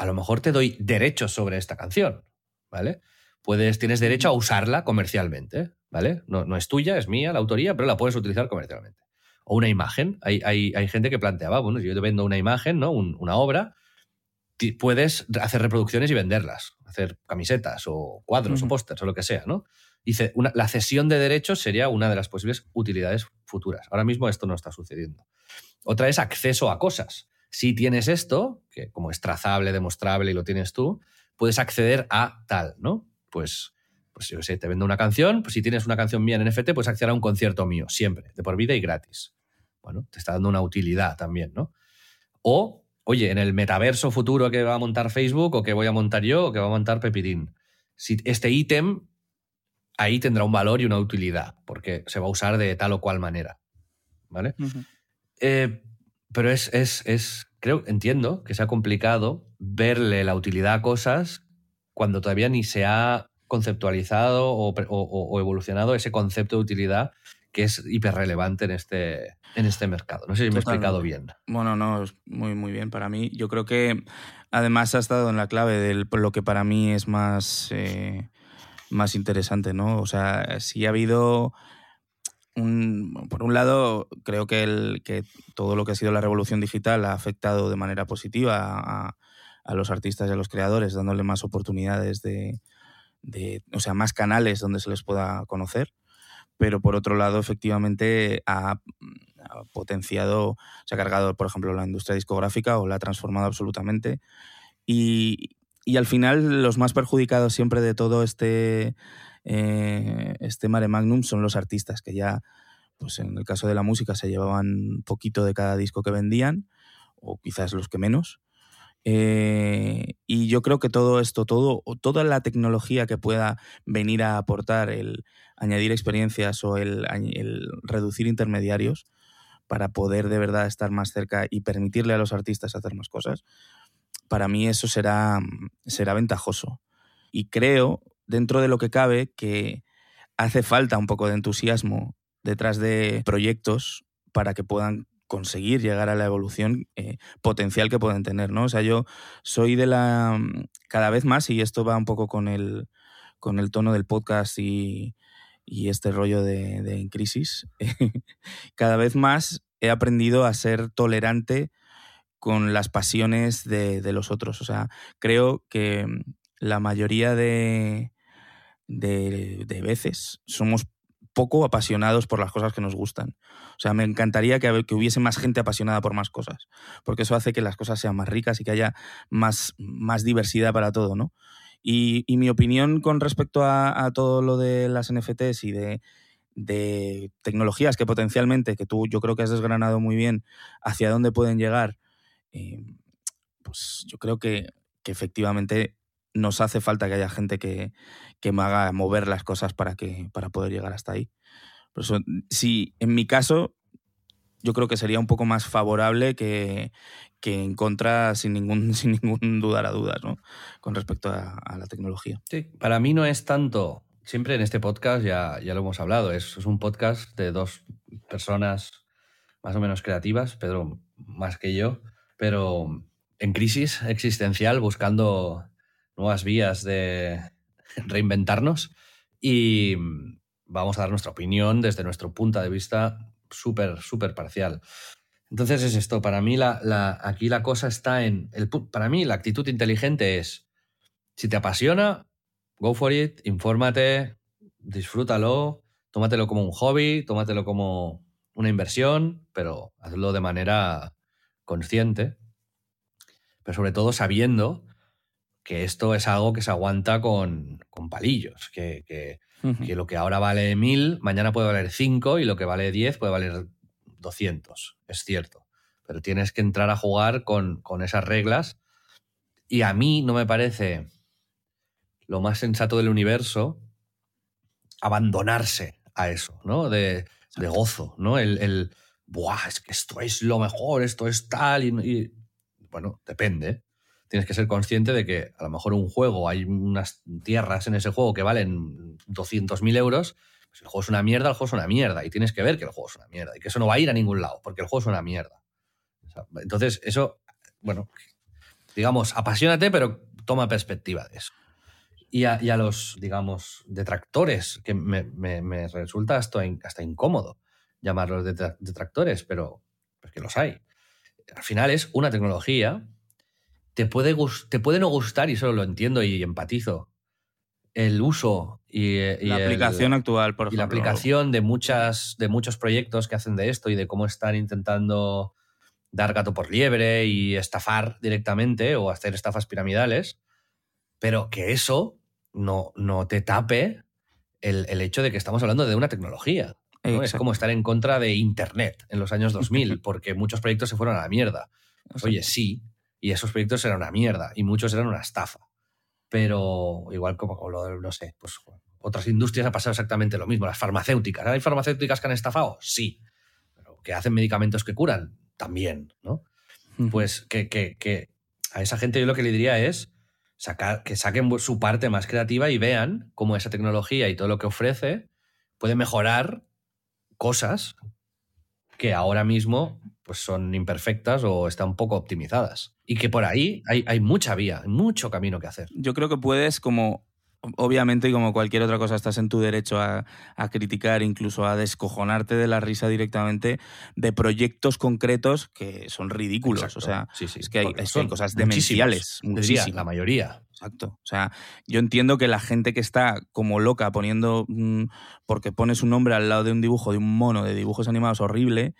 a lo mejor te doy derechos sobre esta canción, ¿vale? Puedes, tienes derecho a usarla comercialmente, ¿vale? No, no es tuya, es mía la autoría, pero la puedes utilizar comercialmente o una imagen. Hay, hay, hay, gente que planteaba, bueno, si yo te vendo una imagen, ¿no? una obra, puedes hacer reproducciones y venderlas, hacer camisetas o cuadros o pósters o lo que sea, ¿no? Una, la cesión de derechos sería una de las posibles utilidades futuras. Ahora mismo esto no está sucediendo. Otra es acceso a cosas. Si tienes esto, que como es trazable, demostrable y lo tienes tú, puedes acceder a tal, ¿no? Pues, pues yo sé, te vendo una canción, pues si tienes una canción mía en NFT, puedes acceder a un concierto mío, siempre, de por vida y gratis bueno, te está dando una utilidad también, ¿no? O, oye, en el metaverso futuro que va a montar Facebook o que voy a montar yo o que va a montar Pepitín, si este ítem ahí tendrá un valor y una utilidad, porque se va a usar de tal o cual manera, ¿vale? Eh, pero es, es, es, creo, entiendo que sea complicado verle la utilidad a cosas cuando todavía ni se ha conceptualizado o evolucionado ese concepto de utilidad que es hiperrelevante en este, en este mercado. No sé si me he explicado bien. Bueno, no, muy, muy bien para mí. Yo creo que además ha estado en la clave de lo que para mí es más, eh, más interesante, ¿no? O sea, si ha habido... Por un lado, creo que, el, que todo lo que ha sido la revolución digital ha afectado de manera positiva a, los artistas y a los creadores, dándole más oportunidades de, o sea, más canales donde se les pueda conocer pero por otro lado, efectivamente, ha, potenciado, se ha cargado, por ejemplo, la industria discográfica o la ha transformado absolutamente. Y, al final, los más perjudicados siempre de todo este, eh, este mare magnum son los artistas, que ya, pues en el caso de la música, se llevaban poquito de cada disco que vendían, o quizás los que menos. Eh, y yo creo que todo esto, todo, toda la tecnología que pueda venir a aportar el añadir experiencias o el, reducir intermediarios para poder de verdad estar más cerca y permitirle a los artistas hacer más cosas, para mí eso será, será ventajoso. Y creo, dentro de lo que cabe, que hace falta un poco de entusiasmo detrás de proyectos para que puedan conseguir llegar a la evolución eh, potencial que pueden tener, ¿no? O sea, yo soy de la... Mm, cada vez más, y esto va un poco con el, con el tono del podcast y, este rollo de, en crisis, cada vez más he aprendido a ser tolerante con las pasiones de, de, los otros. O sea, creo que mm, la mayoría de, de, de veces somos poco apasionados por las cosas que nos gustan. O sea, me encantaría que, que, hubiese más gente apasionada por más cosas, porque eso hace que las cosas sean más ricas y que haya más, más diversidad para todo, ¿no? Y, mi opinión con respecto a, todo lo de las NFTs y de, tecnologías que potencialmente, que tú yo creo que has desgranado muy bien, hacia dónde pueden llegar, eh, pues yo creo que, que efectivamente nos hace falta que haya gente que, que me haga mover las cosas para, que, para poder llegar hasta ahí. Por eso, sí, en mi caso, yo creo que sería un poco más favorable que, que en contra sin ningún, sin ningún dudar a dudas, ¿no? Con respecto a, a, la tecnología. Sí, para mí no es tanto, siempre en este podcast ya, ya lo hemos hablado, es, es un podcast de dos personas más o menos creativas, Pedro más que yo, pero en crisis existencial, buscando nuevas vías de reinventarnos y vamos a dar nuestra opinión desde nuestro punto de vista súper, súper parcial. Entonces es esto, para mí la, la, aquí la cosa está en, el, para mí la actitud inteligente es, si te apasiona, go for it, infórmate, disfrútalo, tómatelo como un hobby, tómatelo como una inversión, pero hazlo de manera consciente, pero sobre todo sabiendo que esto es algo que se aguanta con, con palillos, que, que, uh -huh. que, lo que ahora vale mil, mañana puede valer cinco y lo que vale diez puede valer 200, es cierto, pero tienes que entrar a jugar con, con esas reglas y a mí no me parece lo más sensato del universo abandonarse a eso, ¿no? De, de gozo, ¿no? El, el, Buah, es que esto es lo mejor, esto es tal, y, y, bueno, depende. Tienes que ser consciente de que a lo mejor un juego, hay unas tierras en ese juego que valen 200.000 euros, pues el juego es una mierda, el juego es una mierda, y tienes que ver que el juego es una mierda, y que eso no va a ir a ningún lado, porque el juego es una mierda. Entonces, eso, bueno, digamos, apasionate, pero toma perspectiva de eso. Y a, los, digamos, detractores, que me, resulta hasta, hasta, incómodo llamarlos detractores, pero pues que los hay. Al final es una tecnología, te puede, te puede no gustar, y eso lo entiendo y empatizo, el uso y, y la aplicación el, actual, por ejemplo. Y la aplicación de, muchas, de muchos proyectos que hacen de esto y de cómo están intentando dar gato por liebre y estafar directamente o hacer estafas piramidales, pero que eso no, no te tape el, el, hecho de que estamos hablando de una tecnología. ¿no? Es como estar en contra de Internet en los años 2000, porque muchos proyectos se fueron a la mierda. Oye, sí, y esos proyectos eran una mierda, y muchos eran una estafa. Pero igual como, lo, no sé, pues otras industrias ha pasado exactamente lo mismo. Las farmacéuticas. ¿Hay farmacéuticas que han estafado? Sí. Pero que hacen medicamentos que curan, también, ¿no? Pues que, que, que a esa gente yo lo que le diría es sacar, que saquen su parte más creativa y vean cómo esa tecnología y todo lo que ofrece puede mejorar cosas que ahora mismo pues son imperfectas o están poco optimizadas. Y que por ahí hay, hay mucha vía, mucho camino que hacer. Yo creo que puedes como obviamente, y como cualquier otra cosa, estás en tu derecho a, a, criticar, incluso a descojonarte de la risa directamente de proyectos concretos que son ridículos. Exacto. O sea, sí, sí, es que hay, hay cosas demenciales. Muchísimas. La mayoría. Exacto. O sea, yo entiendo que la gente que está como loca poniendo, mmm, porque pones un nombre al lado de un dibujo de un mono de dibujos animados horrible,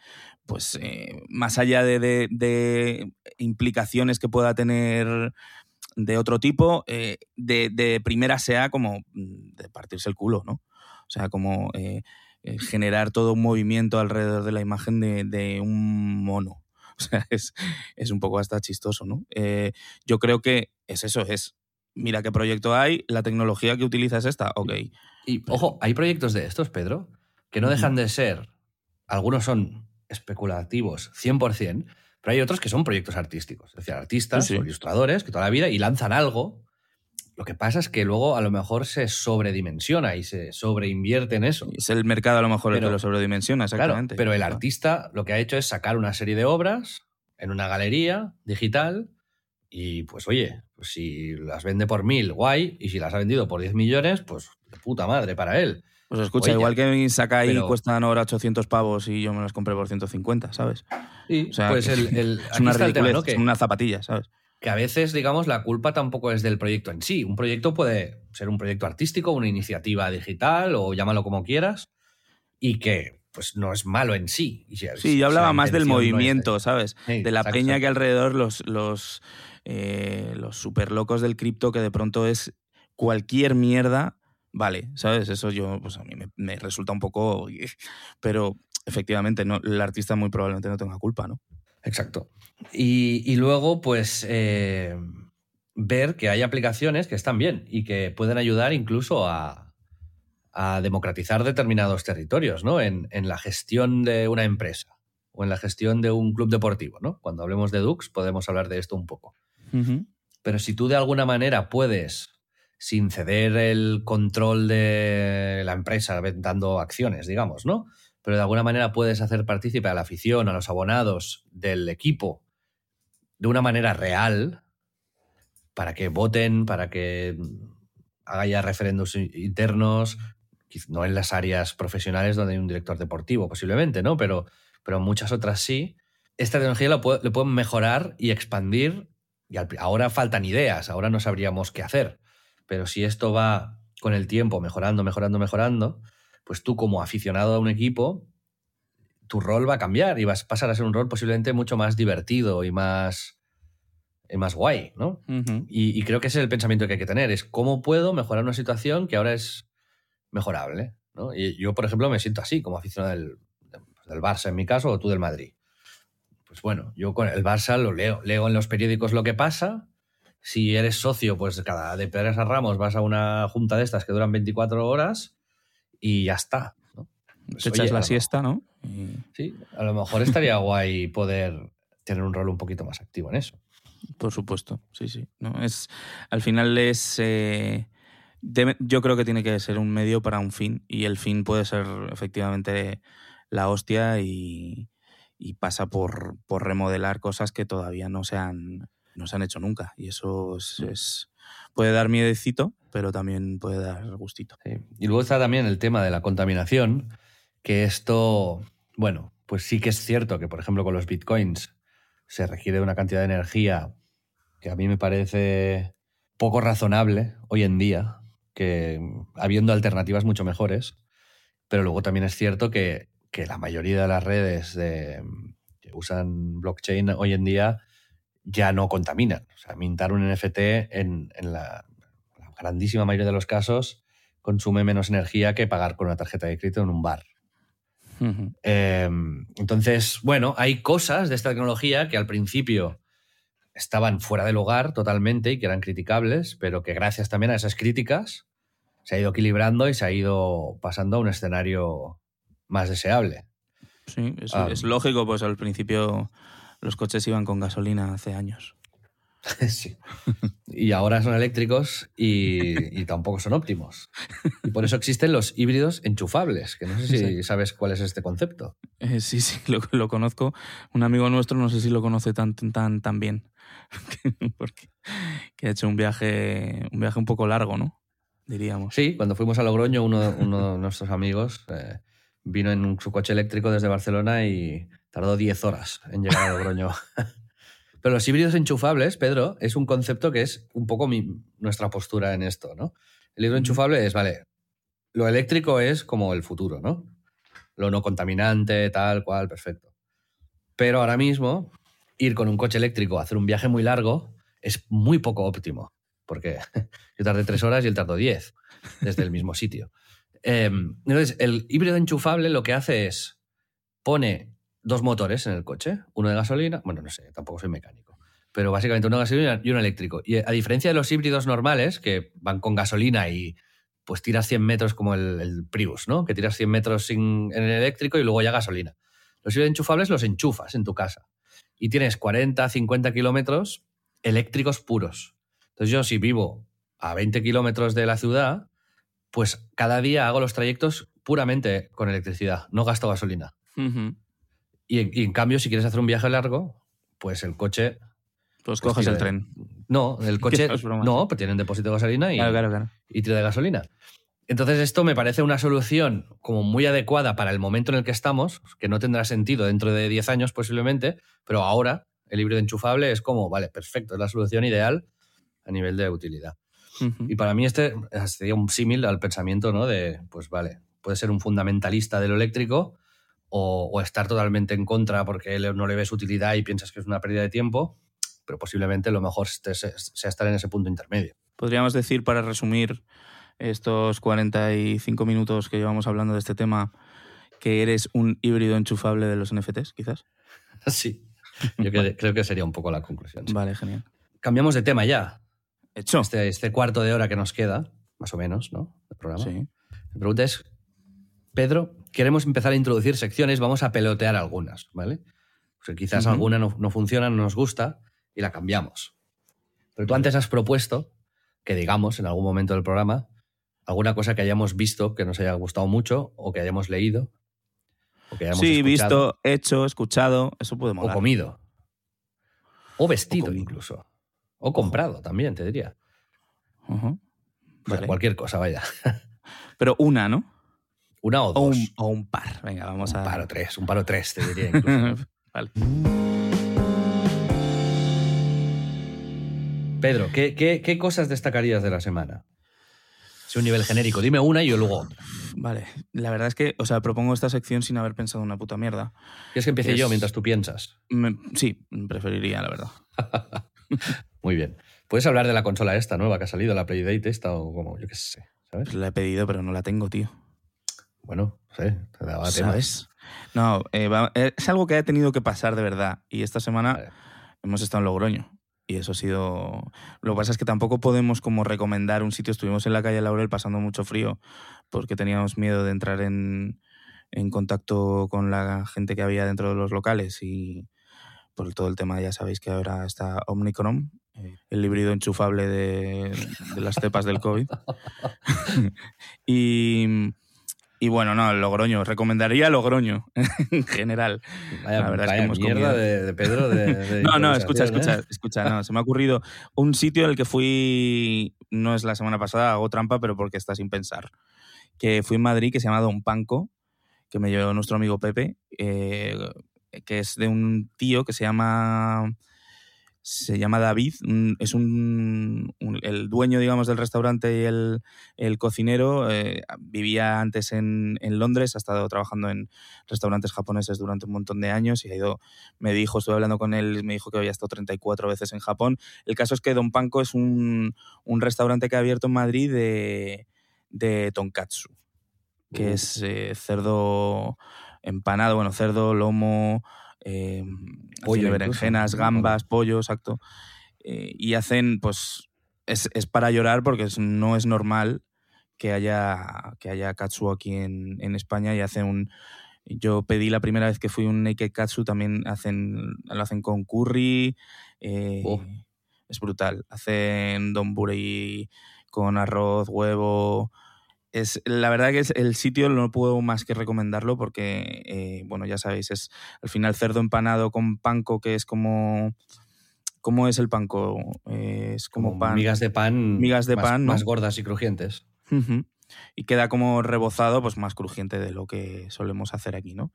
pues eh, más allá de, de, de implicaciones que pueda tener de otro tipo, eh, de, de, primera sea como mm, de partirse el culo, ¿no? O sea, como eh, generar todo un movimiento alrededor de la imagen de, un mono. O sea, es, es, un poco hasta chistoso, ¿no? Yo creo que es eso, es, mira qué proyecto hay, la tecnología que utiliza es esta, ok. Y ojo, hay proyectos de estos, Pedro, que no dejan de ser, algunos son especulativos 100%, pero hay otros que son proyectos artísticos, es decir, artistas sí, sí. o ilustradores que toda la vida y lanzan algo. Lo que pasa es que luego a lo mejor se sobredimensiona y se sobreinvierte en eso. Es el mercado a lo mejor pero, el que lo sobredimensiona, exactamente. Claro, pero el artista lo que ha hecho es sacar una serie de obras en una galería digital y pues oye, pues si las vende por mil, guay, y si las ha vendido por 10 millones, pues de puta madre para él. Pues escucha, Oye, igual que mi saca ahí pero... cuestan ahora 800 pavos y yo me las compré por 150, ¿sabes? Sí, o sea, pues el, el, es una ridiculez, ¿sabes? Que a veces, digamos, la culpa tampoco es del proyecto en sí. Un proyecto puede ser un proyecto artístico, una iniciativa digital o llámalo como quieras, y que pues no es malo en sí. Sí, yo hablaba más del movimiento, no es de... ¿sabes? Sí, de la exacto. peña que alrededor los, los, eh, los super locos del cripto que de pronto es cualquier mierda vale, ¿sabes? Eso yo, pues a mí me, me resulta un poco... Pero efectivamente, no, el artista muy probablemente no tenga culpa, ¿no? Exacto. Y, y luego, pues, eh, ver que hay aplicaciones que están bien y que pueden ayudar incluso a, a democratizar determinados territorios, ¿no? En, en, la gestión de una empresa o en la gestión de un club deportivo, ¿no? Cuando hablemos de Dux podemos hablar de esto un poco. Uh -huh. Pero si tú de alguna manera puedes, sin ceder el control de la empresa, dando acciones, digamos, ¿no? Pero de alguna manera puedes hacer partícipe a la afición, a los abonados del equipo, de una manera real, para que voten, para que haya referendos internos, no en las áreas profesionales donde hay un director deportivo, posiblemente, ¿no? Pero, pero muchas otras sí. Esta tecnología lo pueden mejorar y expandir. Y ahora faltan ideas, ahora no sabríamos qué hacer. Pero si esto va con el tiempo mejorando, mejorando, mejorando, pues tú como aficionado a un equipo, tu rol va a cambiar y vas a pasar a ser un rol posiblemente mucho más divertido y más, y más guay, ¿no? Uh -huh. y, y, creo que ese es el pensamiento que hay que tener, es cómo puedo mejorar una situación que ahora es mejorable, ¿no? Y yo, por ejemplo, me siento así, como aficionado del, del Barça en mi caso, o tú del Madrid. Pues bueno, yo con el Barça lo leo, leo en los periódicos lo que pasa, si eres socio, pues cada de Pérez a Ramos vas a una junta de estas que duran 24 horas y ya está. ¿no? Pues, Te echas la siesta, ¿no? Y... Sí, a lo mejor estaría guay poder tener un rol un poquito más activo en eso. Por supuesto, sí, sí. No, es, al final es... Eh, debe, yo creo que tiene que ser un medio para un fin y el fin puede ser efectivamente la hostia y, y pasa por, por remodelar cosas que todavía no se han no se han hecho nunca. Y eso es, es, puede dar miedecito, pero también puede dar gustito. Sí. Y luego está también el tema de la contaminación, que esto, bueno, pues sí que es cierto que, por ejemplo, con los bitcoins se requiere una cantidad de energía que a mí me parece poco razonable hoy en día, que habiendo alternativas mucho mejores, pero luego también es cierto que, que la mayoría de las redes de, que usan blockchain hoy en día ya no contaminan. O sea, mintar un NFT en, en la, la, grandísima mayoría de los casos consume menos energía que pagar con una tarjeta de crédito en un bar. Uh -huh. eh, entonces, bueno, hay cosas de esta tecnología que al principio estaban fuera del hogar totalmente y que eran criticables, pero que gracias también a esas críticas se ha ido equilibrando y se ha ido pasando a un escenario más deseable. Sí, es, um, es lógico, pues al principio los coches iban con gasolina hace años. sí. Y ahora son eléctricos y, y, tampoco son óptimos. Y por eso existen los híbridos enchufables, que no sé si sí. sabes cuál es este concepto. Eh, sí, sí, lo, lo, conozco. Un amigo nuestro no sé si lo conoce tan, tan, tan bien. Porque que ha hecho un viaje, un viaje un poco largo, ¿no? Diríamos. Sí, cuando fuimos a Logroño, uno, uno de nuestros amigos eh, vino en su coche eléctrico desde Barcelona y Tardó 10 horas en llegar a Logroño. Pero los híbridos enchufables, Pedro, es un concepto que es un poco mi, nuestra postura en esto, ¿no? El híbrido enchufable es, vale, lo eléctrico es como el futuro, ¿no? Lo no contaminante, tal cual, perfecto. Pero ahora mismo, ir con un coche eléctrico a hacer un viaje muy largo es muy poco óptimo, porque yo tardé tres horas y él tardó 10 desde el mismo sitio. Eh, entonces, el híbrido enchufable lo que hace es pone dos motores en el coche, uno de gasolina, bueno, no sé, tampoco soy mecánico, pero básicamente uno de gasolina y uno eléctrico. Y a diferencia de los híbridos normales, que van con gasolina y pues tiras 100 metros como el, el Prius, ¿no? Que tiras 100 metros en el eléctrico y luego ya gasolina. Los híbridos enchufables los enchufas en tu casa y tienes 40, 50 kilómetros eléctricos puros. Entonces yo si vivo a 20 kilómetros de la ciudad, pues cada día hago los trayectos puramente con electricidad, no gasto gasolina. Uh. Y, y, en cambio, si quieres hacer un viaje largo, pues el coche. Pues coges el tren. No, el coche. no, pues tiene un depósito de gasolina y, claro, claro, claro. y tira de gasolina. Entonces, esto me parece una solución como muy adecuada para el momento en el que estamos, que no tendrá sentido dentro de 10 años posiblemente, pero ahora el híbrido enchufable es como, vale, perfecto, es la solución ideal a nivel de utilidad. Uh -huh. Y para mí este sería un símil al pensamiento, ¿no? De, pues vale, puede ser un fundamentalista de lo eléctrico, o, o, estar totalmente en contra porque no le ves utilidad y piensas que es una pérdida de tiempo, pero posiblemente lo mejor sea estar en ese punto intermedio. Podríamos decir, para resumir estos 45 minutos que llevamos hablando de este tema, que eres un híbrido enchufable de los NFTs, quizás. Sí, yo creo que sería un poco la conclusión. Sí. Vale, genial. Cambiamos de tema ya. Hecho. este, este cuarto de hora que nos queda, más o menos, ¿no? El programa. Sí. La pregunta es, Pedro, queremos empezar a introducir secciones, vamos a pelotear algunas, ¿vale? Pues quizás alguna no, no funciona, no nos gusta y la cambiamos. Pero tú antes has propuesto que digamos en algún momento del programa alguna cosa que hayamos visto que nos haya gustado mucho o que hayamos leído o que hayamos Sí, escuchado, visto, hecho, escuchado, eso puede o molar. comido o vestido O comido. incluso o comprado también te diría. O sea, Vale. cualquier cosa vaya Pero una, ¿no? Una o O dos un, o un par. Venga, vamos un a. par o tres un par o tres te diría incluso. vale. Pedro, ¿qué, qué, qué cosas destacarías de la semana? Si un nivel genérico, dime una y yo luego otra. Vale. La verdad es que, o sea, propongo esta sección sin haber pensado una puta mierda. ¿Quieres que empiece Es- yo mientras tú piensas? Me- sí, preferiría, la verdad. Muy bien. ¿Puedes hablar de la consola esta nueva que ha salido, la Playdate esta o como, yo qué sé, ¿sabes? Pues la he pedido, pero no la tengo, tío. Bueno, no sé, te daba tema. ¿Sabes? No, eh, va- eh, es algo que ha tenido que pasar de verdad. Y esta semana Vale. hemos estado en Logroño. Y eso ha sido. Lo que pasa es que tampoco podemos como recomendar un sitio. Estuvimos en la calle Laurel pasando mucho frío porque teníamos miedo de entrar en, en contacto con la gente que había dentro de los locales y por todo el tema, ya sabéis que ahora está Omnicron, eh, el híbrido enchufable de, de las cepas del COVID. y, y bueno, no, Logroño. Recomendaría Logroño en general. Vaya, La verdad es que vaya hemos mierda de, de Pedro de, de No, no, escucha, escucha, escucha, no, se me ha ocurrido un sitio en el que fui, no es la semana pasada, hago trampa, pero porque está sin pensar, que fui en Madrid, que se llama Don Panco, que me llevó nuestro amigo Pepe, eh, que es de un tío que se llama, se llama David, es un, un- el dueño, digamos, del restaurante y el, el cocinero, eh, vivía antes en, en Londres, ha estado trabajando en restaurantes japoneses durante un montón de años y ha ido me dijo, estuve hablando con él, me dijo que había estado 34 veces en Japón. El caso es que Don Panko es un, un restaurante que ha abierto en Madrid de, de tonkatsu, que Uh. es eh, cerdo empanado, bueno, cerdo, lomo, eh, Pollo berenjenas, gambas, pollo, exacto. Eh, y hacen, pues, es, es para llorar porque es- no es normal que haya, que haya katsu aquí en, en España y hacen un... Yo pedí la primera vez que fui un naked katsu, también hacen, lo hacen con curry. eh, Oh. Es brutal. Hacen donburi con arroz, huevo. Es, la verdad que es, el sitio no puedo más que recomendarlo porque, eh, bueno, ya sabéis, es al final cerdo empanado con panko, que es como... ¿Cómo es el panko? Eh, es como, Como pan. migas de pan. Migas de más, pan, ¿no? Más gordas y crujientes. Y queda como rebozado, pues más crujiente de lo que solemos hacer aquí, ¿no?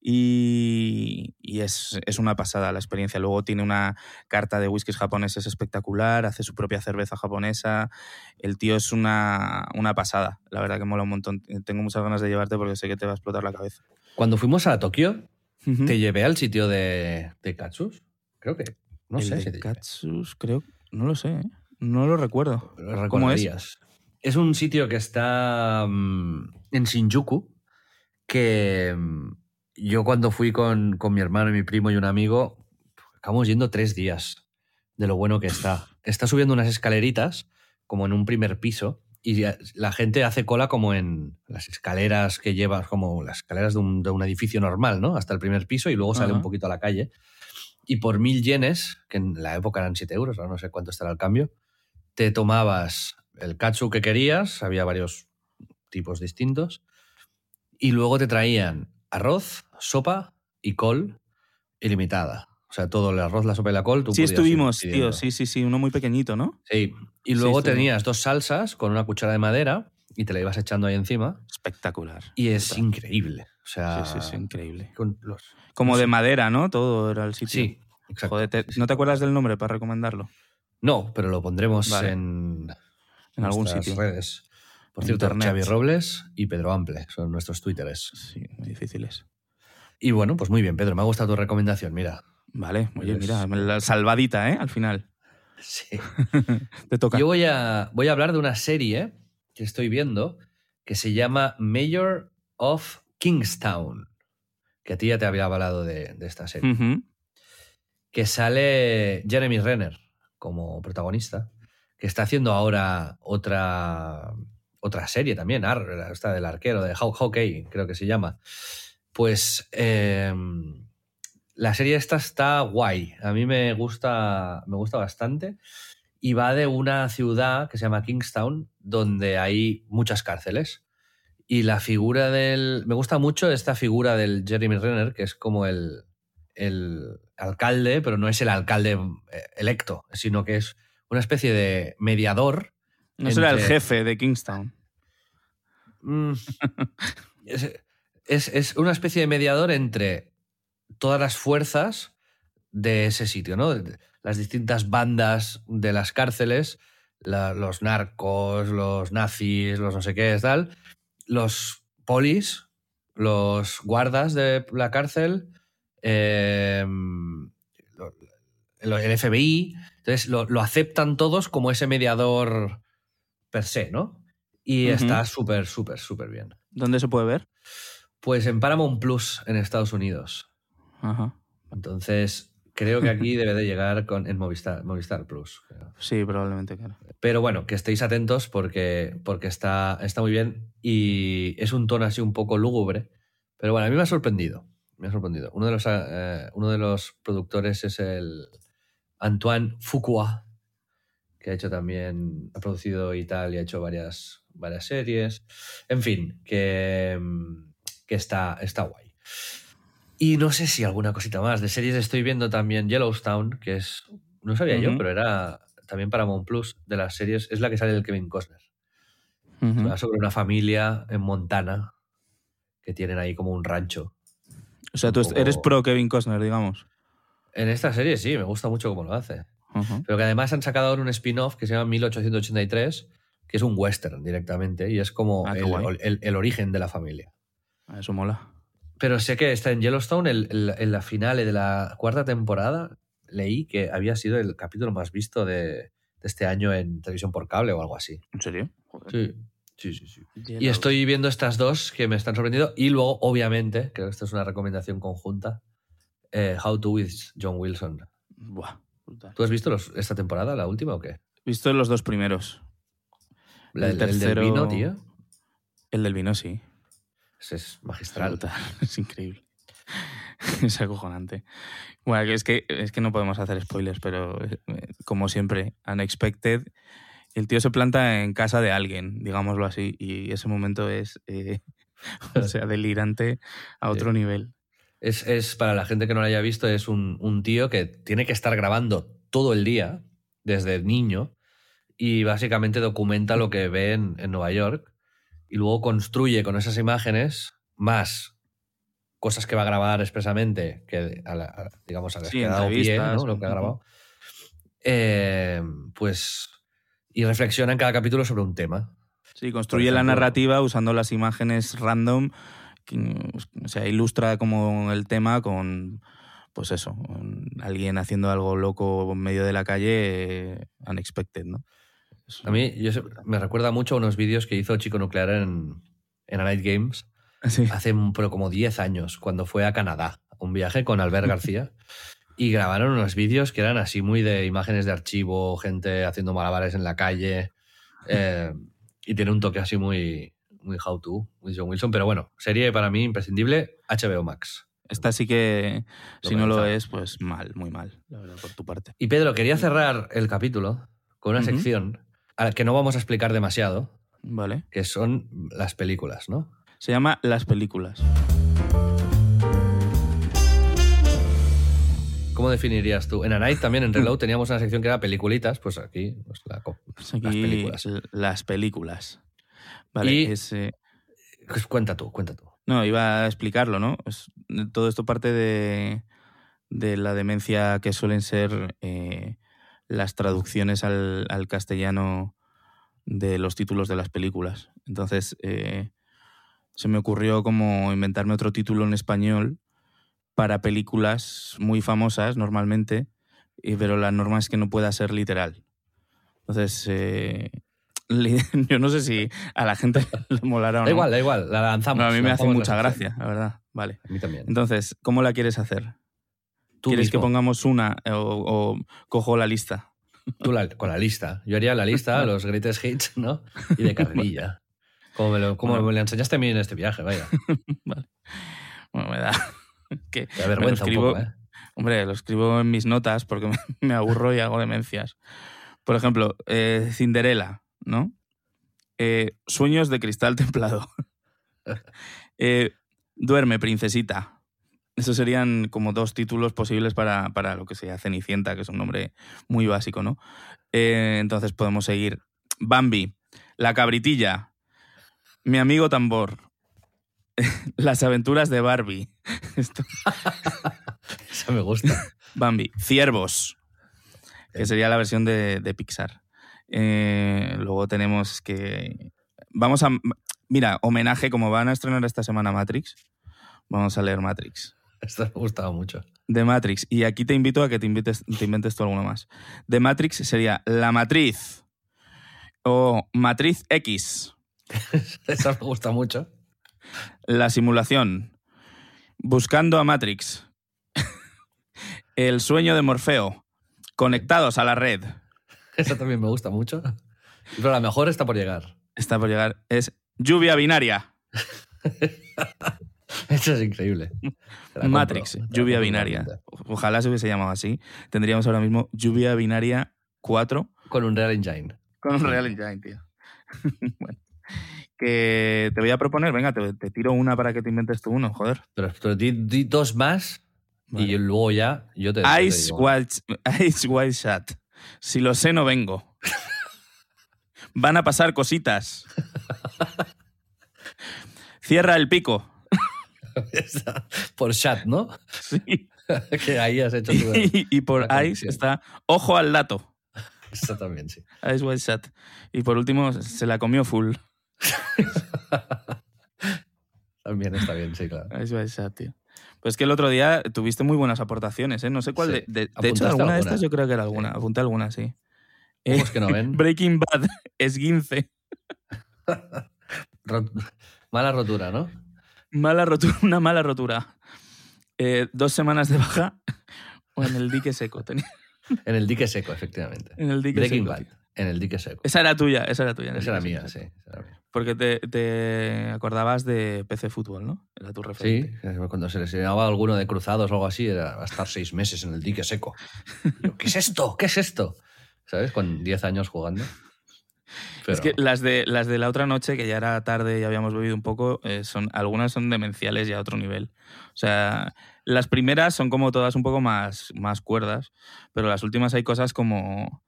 Y, y es, es una pasada la experiencia. Luego tiene una carta de whiskies japoneses espectacular, hace su propia cerveza japonesa. El tío es una, una pasada. La verdad que mola un montón. Tengo muchas ganas de llevarte porque sé que te va a explotar la cabeza. Cuando fuimos a Tokio. ¿te llevé al sitio de, de Katsus? Creo que. No El sé de si. Katsus, creo. No lo sé, ¿eh? No lo recuerdo. Lo ¿Cómo es? Es un sitio que está mm, en Shinjuku, que mm, yo cuando fui con, con mi hermano y mi primo y un amigo, acabamos yendo tres días de lo bueno que está. Está subiendo unas escaleritas, como en un primer piso, y la gente hace cola como en las escaleras que llevas, como las escaleras de un, de un edificio normal, ¿no? Hasta el primer piso y luego sale un poquito a la calle. Y por mil yenes, que en la época eran 7 euros, ahora no sé cuánto estará el cambio, te tomabas el katsu que querías, había varios tipos distintos, y luego te traían arroz, sopa y col ilimitada. O sea, todo el arroz, la sopa y la col. Tú Sí estuvimos, tío. Sí, sí, sí. Uno muy pequeñito, ¿no? Sí. Y luego tenías dos salsas con una cuchara de madera y te la ibas echando ahí encima. Espectacular. Y es increíble. O sea, Sí, sí, sí, increíble. con los- Como de madera, ¿no? Todo era el sitio. Sí, exacto. Joder, te- ¿no te acuerdas del nombre para recomendarlo? No, pero lo pondremos Vale. en, En algún sitio. redes. Por cierto, internet. Xavi Robles y Pedro Ample son nuestros twitteres. Sí, muy difíciles. Y bueno, pues muy bien, Pedro, me ha gustado tu recomendación, mira. Vale, oye, Pues- mira, la salvadita, ¿eh? Al final. Sí. Te toca. Yo voy a, voy a hablar de una serie que estoy viendo que se llama Mayor of Kingstown, que a ti ya te había hablado de, de esta serie, que sale Jeremy Renner como protagonista, que está haciendo ahora otra, otra serie también, esta del arquero, de Hockey, creo que se llama. Pues em, la serie esta está guay. A mí me gusta, me gusta bastante. Y va de una ciudad que se llama Kingstown, donde hay muchas cárceles. Y la figura del. Me gusta mucho esta figura del Jeremy Renner, que es como el, el alcalde, pero no es el alcalde eh, electo, sino que es una especie de mediador. No será el jefe de Kingstown. Mm. es, una especie de mediador entre todas las fuerzas de ese sitio, ¿no? Las distintas bandas de las cárceles, los narcos, los nazis, los no sé qué, tal, los polis, los guardas de la cárcel, em, el FBI. Entonces lo, aceptan todos como ese mediador per se, ¿no? Y está súper, súper, súper bien. ¿Dónde se puede ver? Pues en Paramount Plus en Estados Unidos. Ajá. Entonces, creo que aquí debe de llegar con, en Movistar, Movistar Plus. Sí, probablemente, claro. Pero bueno, que estéis atentos porque, porque está, está muy bien y es un tono así un poco lúgubre. Pero bueno, a mí me ha sorprendido. Me ha sorprendido. Uno de los, eh, uno de los productores es el Antoine Fuqua, que ha hecho también, ha producido y tal, y ha hecho varias, varias series. En fin, que, que está, está guay. Y no sé si alguna cosita más. De series estoy viendo también Yellowstone, que es. No sabía yo, pero era también para Plus de las series. Es la que sale del Kevin Costner. sobre una familia en Montana que tienen ahí como un rancho. O sea, tú eres pro Kevin Costner, digamos. En esta serie sí, me gusta mucho cómo lo hace. Pero que además han sacado ahora un spin-off que se llama 1883, que es un western directamente y es como ah, el, origen de la familia. Ah, eso mola. Pero sé que está en Yellowstone, en la finale de la cuarta temporada, leí que había sido el capítulo más visto de, este año en televisión por cable o algo así. ¿En serio? Sí. Sí, sí, sí. Y estoy viendo estas dos que me están sorprendiendo. Y luego, obviamente, creo que esto es una recomendación conjunta, eh, How to with John Wilson. Buah, ¿Tú has visto esta temporada, la última o qué? He visto los dos primeros. el, tercero... del vino, tío. El del vino, sí. Es magistral. Es increíble. es acojonante. Bueno, es que, es que no podemos hacer spoilers, pero eh, como siempre, Unexpected. El tío se planta en casa de alguien, digámoslo así, y ese momento es, eh, o sea, delirante a otro nivel. Es, es, para la gente que no lo haya visto, es un, un tío que tiene que estar grabando todo el día, desde niño, y básicamente documenta lo que ve en, en Nueva York y luego construye con esas imágenes más cosas que va a grabar expresamente, que digamos a las que ha dado pie, ¿no? lo que ha grabado. Eh, pues. Y reflexiona en cada capítulo sobre un tema. Sí, construye la narrativa usando las imágenes random. O sea, ilustra como el tema con. Pues eso, alguien haciendo algo loco en medio de la calle, unexpected, ¿no? A mí me recuerda mucho a unos vídeos que hizo Chico Nuclear en, en A Night Games hace pero como 10 años, cuando fue a Canadá, un viaje con Albert García. y grabaron unos vídeos que eran así muy de imágenes de archivo, gente haciendo malabares en la calle. Eh, y tiene un toque así muy, muy how to, muy John Wilson. Pero bueno, serie para mí imprescindible, HBO Max. Esta sí que, si no lo es, pues mal, muy mal, la verdad, por tu parte. Y Pedro, quería cerrar el capítulo con una sección que no vamos a explicar demasiado. Vale. Que son las películas, ¿no? Se llama Las películas. ¿Cómo definirías tú? En A Night también, en Reload, teníamos una sección que era peliculitas, pues aquí, pues pues las películas. Las películas. Vale, pues cuenta tú, cuenta tú. No, iba a explicarlo, ¿no? todo esto parte de, de, la demencia que suelen ser eh, las traducciones al, castellano de los títulos de las películas. Entonces, eh, se me ocurrió como inventarme otro título en español para películas muy famosas normalmente, pero la norma es que no pueda ser literal. Entonces, eh, yo no sé si a la gente le molará o no. Da igual, da igual, la lanzamos. a mí me hace mucha gracia, la verdad. Vale. A mí también. Entonces, ¿cómo la quieres hacer? ¿Quieres que pongamos una o, cojo la lista? Tú la- con la lista. Yo haría la lista, los greatest hits, ¿no? Y de carrerilla. Como me lo, como Bueno. me lo enseñaste a mí en este viaje, vaya. Vale. Bueno, me da. que da vergüenza me un poco, ¿eh? Hombre, lo escribo en mis notas porque me, me aburro y hago demencias. Por ejemplo, eh, Cinderella, ¿no? Eh, Sueños de cristal templado. Eh, Duerme, princesita. Esos serían como dos títulos posibles para, para lo que sería Cenicienta, que es un nombre muy básico, ¿no? Eh, entonces podemos seguir. Bambi, La cabritilla, Mi amigo tambor, Las aventuras de Barbie. Esto- Esa me gusta. Bambi. Ciervos, que sería la versión de, de Pixar. Eh, luego tenemos que... Vamos a... Mira, homenaje, como van a estrenar esta semana Matrix, vamos a leer Matrix. Esto me gustaba mucho. De Matrix. Y aquí te invito a que te, invites, te inventes tú alguno más. De Matrix sería La Matriz o Matriz X, Esa me gusta mucho. La Simulación, Buscando a Matrix, El Sueño de Morfeo, Conectados a la Red. Esa también me gusta mucho. Pero la mejor está por llegar. Está por llegar. Es Lluvia Binaria. Esa es increíble. Matrix, compro, lluvia binaria. Ojalá se hubiese llamado así. Tendríamos ahora mismo lluvia binaria 4 Con un Real Engine. con un Real Engine, tío. bueno. Que te voy a proponer, venga, te, te tiro una para que te inventes tú uno, joder. Pero, pero di, di dos más Vale. y luego ya yo te, Ice digo. Wild, Ice Wild Shot. Si lo sé, no vengo. Van a pasar cositas. Cierra el pico. Por chat, ¿no? Sí. que ahí has hecho tú. Y, y por Ice está ojo al dato. Esa también, sí. Ice Wild Shot. Y por último, se la comió full. También está bien, sí, claro. Ice Wild Shot, tío. Pues que el otro día tuviste muy buenas aportaciones, ¿eh? No sé cuál. Sí. De, de- de hecho, alguna de estas yo creo que era alguna. Apunté alguna, sí. Eh, Ojos que no ven. Breaking Bad, esguince. Rot- Mala rotura, ¿no? Mala rotura, una mala rotura. Eh, dos semanas de baja o en el dique seco. tenía- En el dique seco, efectivamente. En el dique Breaking seco. Bad. En el dique seco. Esa era tuya, esa era tuya. Esa era mía, seco. sí. esa era mía. Porque te, te acordabas de PC Fútbol, ¿no? Era tu referente. Sí, cuando se les llamaba alguno de cruzados o algo así, era a estar seis meses en el dique seco. Y yo, ¿Qué es esto? ¿Qué es esto? ¿Sabes? Con 10 años jugando. Es que las de, las de la otra noche, que ya era tarde y habíamos bebido un poco, eh, son, algunas son demenciales ya a otro nivel. O sea, las primeras son como todas un poco más, más cuerdas, pero las últimas hay cosas como,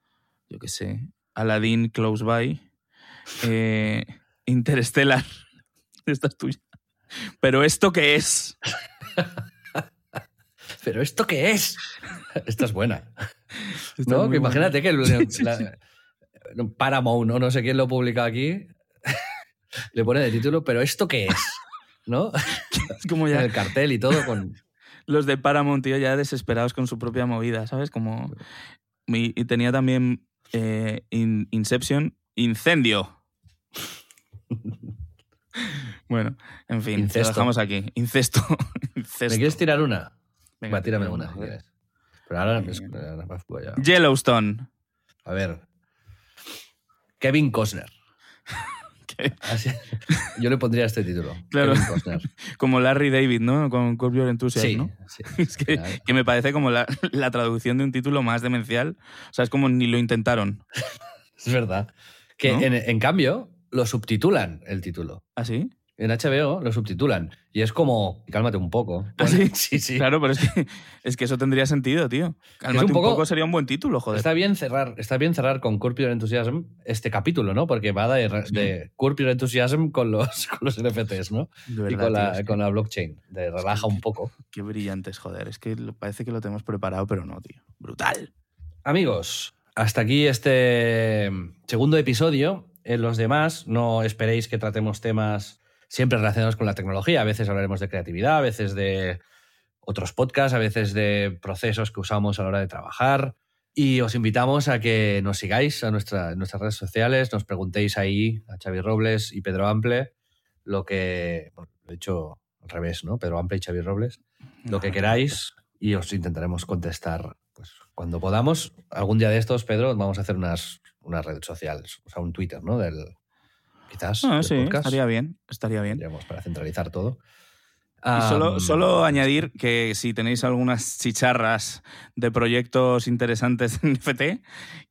yo qué sé, Aladdin Close By, eh, Interstellar. Esta es tuya. Pero ¿esto qué es? ¿Pero esto qué es? Esta es buena. Esta ¿No? Que buena. imagínate que el- Sí, sí, la- sí. Paramount, ¿no? no sé quién lo publica aquí, le pone de título, ¿pero esto qué es? ¿No? Es como En ya el cartel y todo con... los de Paramount, tío, ya desesperados con su propia movida, ¿sabes? Como... Y tenía también eh, In- Inception, Incendio. bueno, en fin, Incesto. lo dejamos aquí. Incesto. Incesto. ¿Me quieres tirar una? Venga, Va, tírame tira una. si quieres. Pero ahora, Venga. es- ahora ya. Yellowstone. A ver. Kevin Costner. Yo le pondría este título. Claro. Como Larry David, ¿no? Con Curb Your Enthusiasm, Sí, ¿no? sí. Es que, Claro. que me parece como la, la traducción de un título más demencial. O sea, es como ni lo intentaron. Es verdad. Que ¿No? en, en cambio lo subtitulan el título. ¿Ah, sí? En HBO lo subtitulan. Y es como, cálmate un poco. ¿Ah, sí? Sí, sí. Claro, pero es que, es que eso tendría sentido, tío. Cálmate un, poco- poco, sería un buen título, joder. Está bien cerrar, está bien cerrar con Curb Your Enthusiasm este capítulo, ¿no? Porque va de, de Curb Your Enthusiasm con los, con los NFTs, ¿no? De y verdad, con la, tío, es que con la blockchain. De relaja un poco. Qué brillantes, joder. Es que parece que lo tenemos preparado, pero no, tío. Brutal. Amigos, hasta aquí este segundo episodio. En los demás, no esperéis que tratemos temas siempre relacionados con la tecnología. A veces hablaremos de creatividad, a veces de otros podcasts, a veces de procesos que usamos a la hora de trabajar. Y os invitamos a que nos sigáis a nuestra- en nuestras redes sociales, nos preguntéis ahí a Xavi Robles y Pedro Ample lo que, bueno, lo he dicho al revés, ¿no? Pedro Ample y Xavi Robles, lo que queráis y os intentaremos contestar pues cuando podamos, algún día de estos, Pedro, vamos a hacer unas, unas redes sociales, o sea, un Twitter, ¿no? Del, quizás. Ah, del sí, podcast. estaría bien, estaría bien. Tendríamos para centralizar todo. Y solo, solo añadir que si tenéis algunas chicharras de proyectos interesantes en NFT,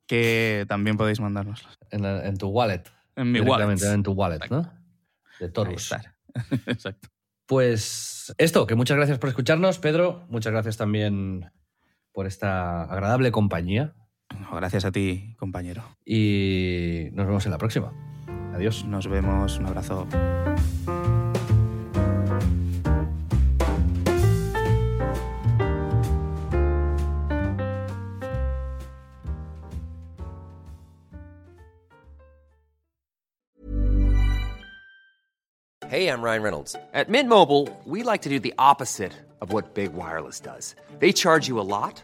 que también podéis mandárnoslas. en, en tu wallet. En mi wallet. En tu wallet, ¿no? De Torus. Exacto. Pues esto, que muchas gracias por escucharnos, Pedro. Muchas gracias también por esta agradable compañía. No, Gracias a ti, compañero. Y nos vemos en la próxima. Adiós. Nos vemos. Un abrazo. Hey, I'm Ryan Reynolds. At Mint Mobile, we like to do the opposite of what Big Wireless does. They charge you a lot,